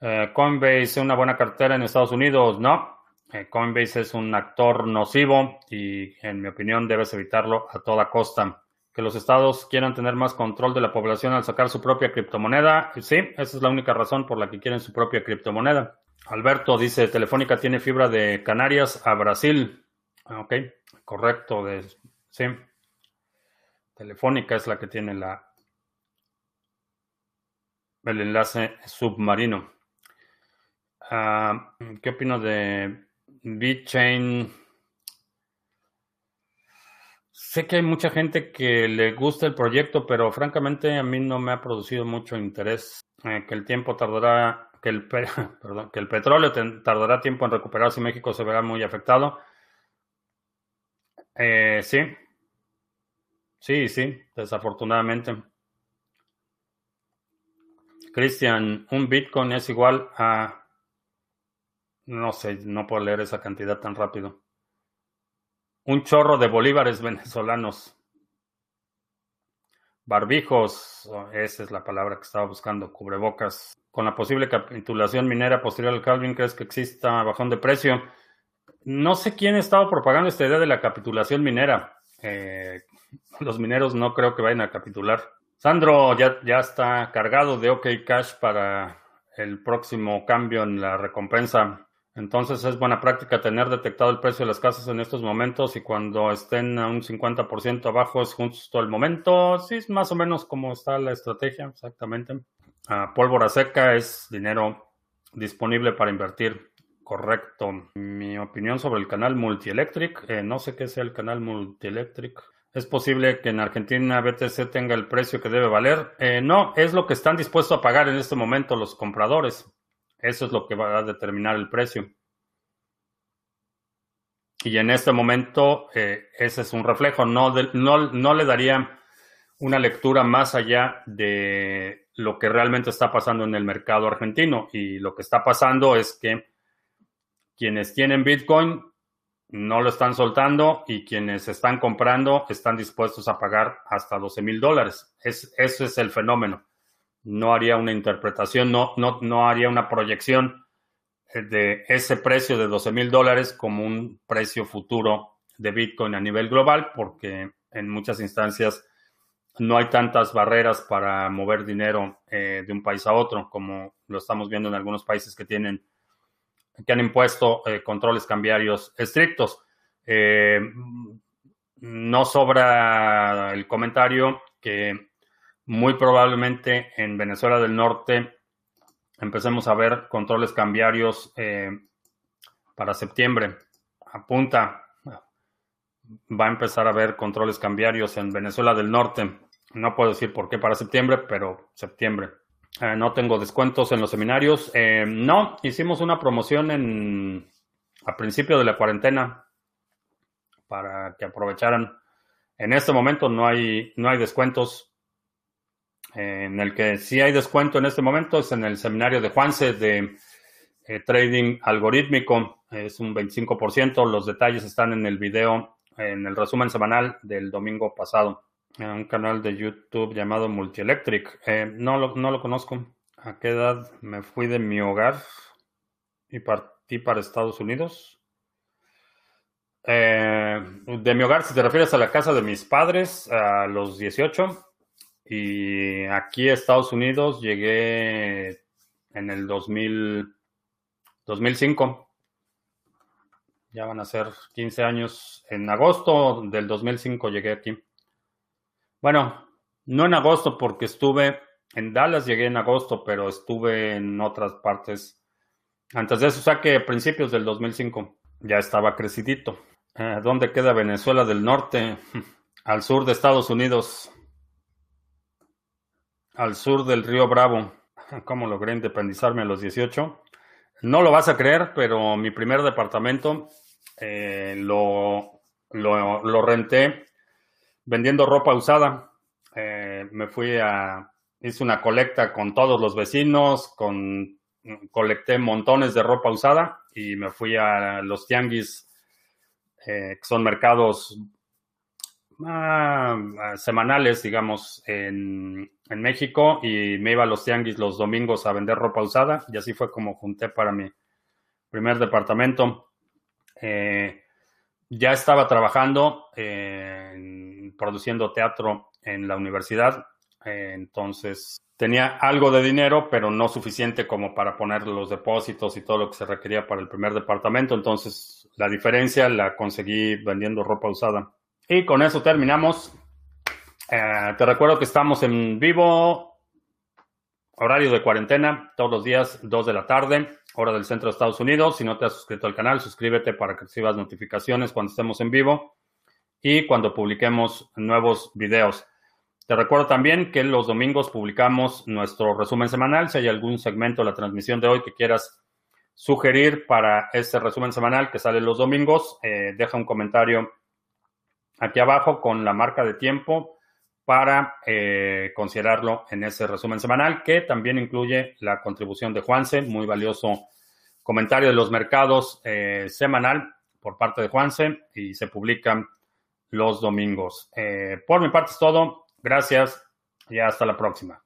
Eh, Coinbase es una buena cartera en Estados Unidos. No. Eh, Coinbase es un actor nocivo y, en mi opinión, debes evitarlo a toda costa. Que los estados quieran tener más control de la población al sacar su propia criptomoneda. Sí, esa es la única razón por la que quieren su propia criptomoneda. Alberto dice, Telefónica tiene fibra de Canarias a Brasil. Ah, ok, correcto. De, sí. Telefónica es la que tiene la el enlace submarino. Ah, ¿Qué opino de BitChain? Sé que hay mucha gente que le gusta el proyecto, pero francamente a mí no me ha producido mucho interés. Eh, que el tiempo tardará, que el, perdón, que el petróleo tardará tiempo en recuperarse y México se verá muy afectado. Eh, sí, sí, sí, desafortunadamente. Cristian, un Bitcoin es igual a... No sé, no puedo leer esa cantidad tan rápido. Un chorro de bolívares venezolanos. Barbijos, esa es la palabra que estaba buscando, cubrebocas. Con la posible capitulación minera posterior al Calvin, ¿crees que exista bajón de precio? No sé quién ha estado propagando esta idea de la capitulación minera. Eh, los mineros no creo que vayan a capitular. Sandro ya, ya está cargado de OK Cash para el próximo cambio en la recompensa. Entonces es buena práctica tener detectado el precio de las casas en estos momentos y cuando estén a un 50% abajo es justo el momento. Sí, es más o menos como está la estrategia, exactamente. Ah, pólvora seca es dinero disponible para invertir. Correcto. Mi opinión sobre el canal Multielectric. Eh, no sé qué sea el canal Multielectric. ¿Es posible que en Argentina BTC tenga el precio que debe valer? Eh, no, es lo que están dispuestos a pagar en este momento los compradores. Eso es lo que va a determinar el precio. Y en este momento eh, ese es un reflejo. No, le daría una lectura más allá de lo que realmente está pasando en el mercado argentino. Y lo que está pasando es que quienes tienen Bitcoin no lo están soltando y quienes están comprando están dispuestos a pagar hasta 12 mil dólares. Es, eso es el fenómeno. No haría una interpretación, no, no, no haría una proyección de ese precio de 12 mil dólares como un precio futuro de Bitcoin a nivel global, porque en muchas instancias no hay tantas barreras para mover dinero eh, de un país a otro, como lo estamos viendo en algunos países que tienen que han impuesto eh, controles cambiarios estrictos. Eh, no sobra el comentario que muy probablemente en Venezuela del Norte empecemos a ver controles cambiarios eh, para septiembre. Apunta, va a empezar a haber controles cambiarios en Venezuela del Norte. No puedo decir por qué para septiembre, pero septiembre. Eh, no tengo descuentos en los seminarios. Eh, no, hicimos una promoción en, a principio de la cuarentena para que aprovecharan. En este momento no hay, no hay descuentos. en el que sí hay descuento en este momento es en el seminario de Juanse de eh, trading algorítmico. Es un 25%. Los detalles están en el video, en el resumen semanal del domingo pasado. En un canal de YouTube llamado Multielectric. Eh, no, lo, no lo conozco. ¿A qué edad me fui de mi hogar y partí para Estados Unidos? Eh, de mi hogar, si te refieres a la casa de mis padres, a los 18. Y aquí Estados Unidos llegué en el 2000, 2005. Ya van a ser 15 años. En agosto del 2005 llegué aquí. Bueno, no en agosto porque estuve en Dallas, llegué en agosto, pero estuve en otras partes. Antes de eso, o sea que a principios del 2005 ya estaba crecidito. Eh, ¿Dónde queda Venezuela del Norte? Al sur de Estados Unidos. Al sur del río Bravo. ¿Cómo logré independizarme a los 18? No lo vas a creer, pero mi primer departamento eh, lo, lo, renté vendiendo ropa usada. Eh, me fui a, hice una colecta con todos los vecinos, con, colecté montones de ropa usada y me fui a los tianguis eh, que son mercados ah, semanales, digamos, en, México y me iba a los tianguis los domingos a vender ropa usada y así fue como junté para mi primer departamento. Eh, ya estaba trabajando produciendo teatro en la universidad, eh, entonces tenía algo de dinero, pero no suficiente como para poner los depósitos y todo lo que se requería para el primer departamento. Entonces, la diferencia la conseguí vendiendo ropa usada. Y con eso terminamos. Eh, te recuerdo que estamos en vivo, horario de cuarentena, todos los días, 2 de la tarde, hora del centro de Estados Unidos. Si no te has suscrito al canal, suscríbete para que recibas notificaciones cuando estemos en vivo y cuando publiquemos nuevos videos. Te recuerdo también que los domingos publicamos nuestro resumen semanal. Si hay algún segmento de la transmisión de hoy que quieras sugerir para ese resumen semanal que sale los domingos, eh, deja un comentario aquí abajo con la marca de tiempo para eh, considerarlo en ese resumen semanal, que también incluye la contribución de Juanse, muy valioso comentario de los mercados eh, semanal por parte de Juanse y se publican los domingos. por mi parte es todo. Gracias y hasta la próxima.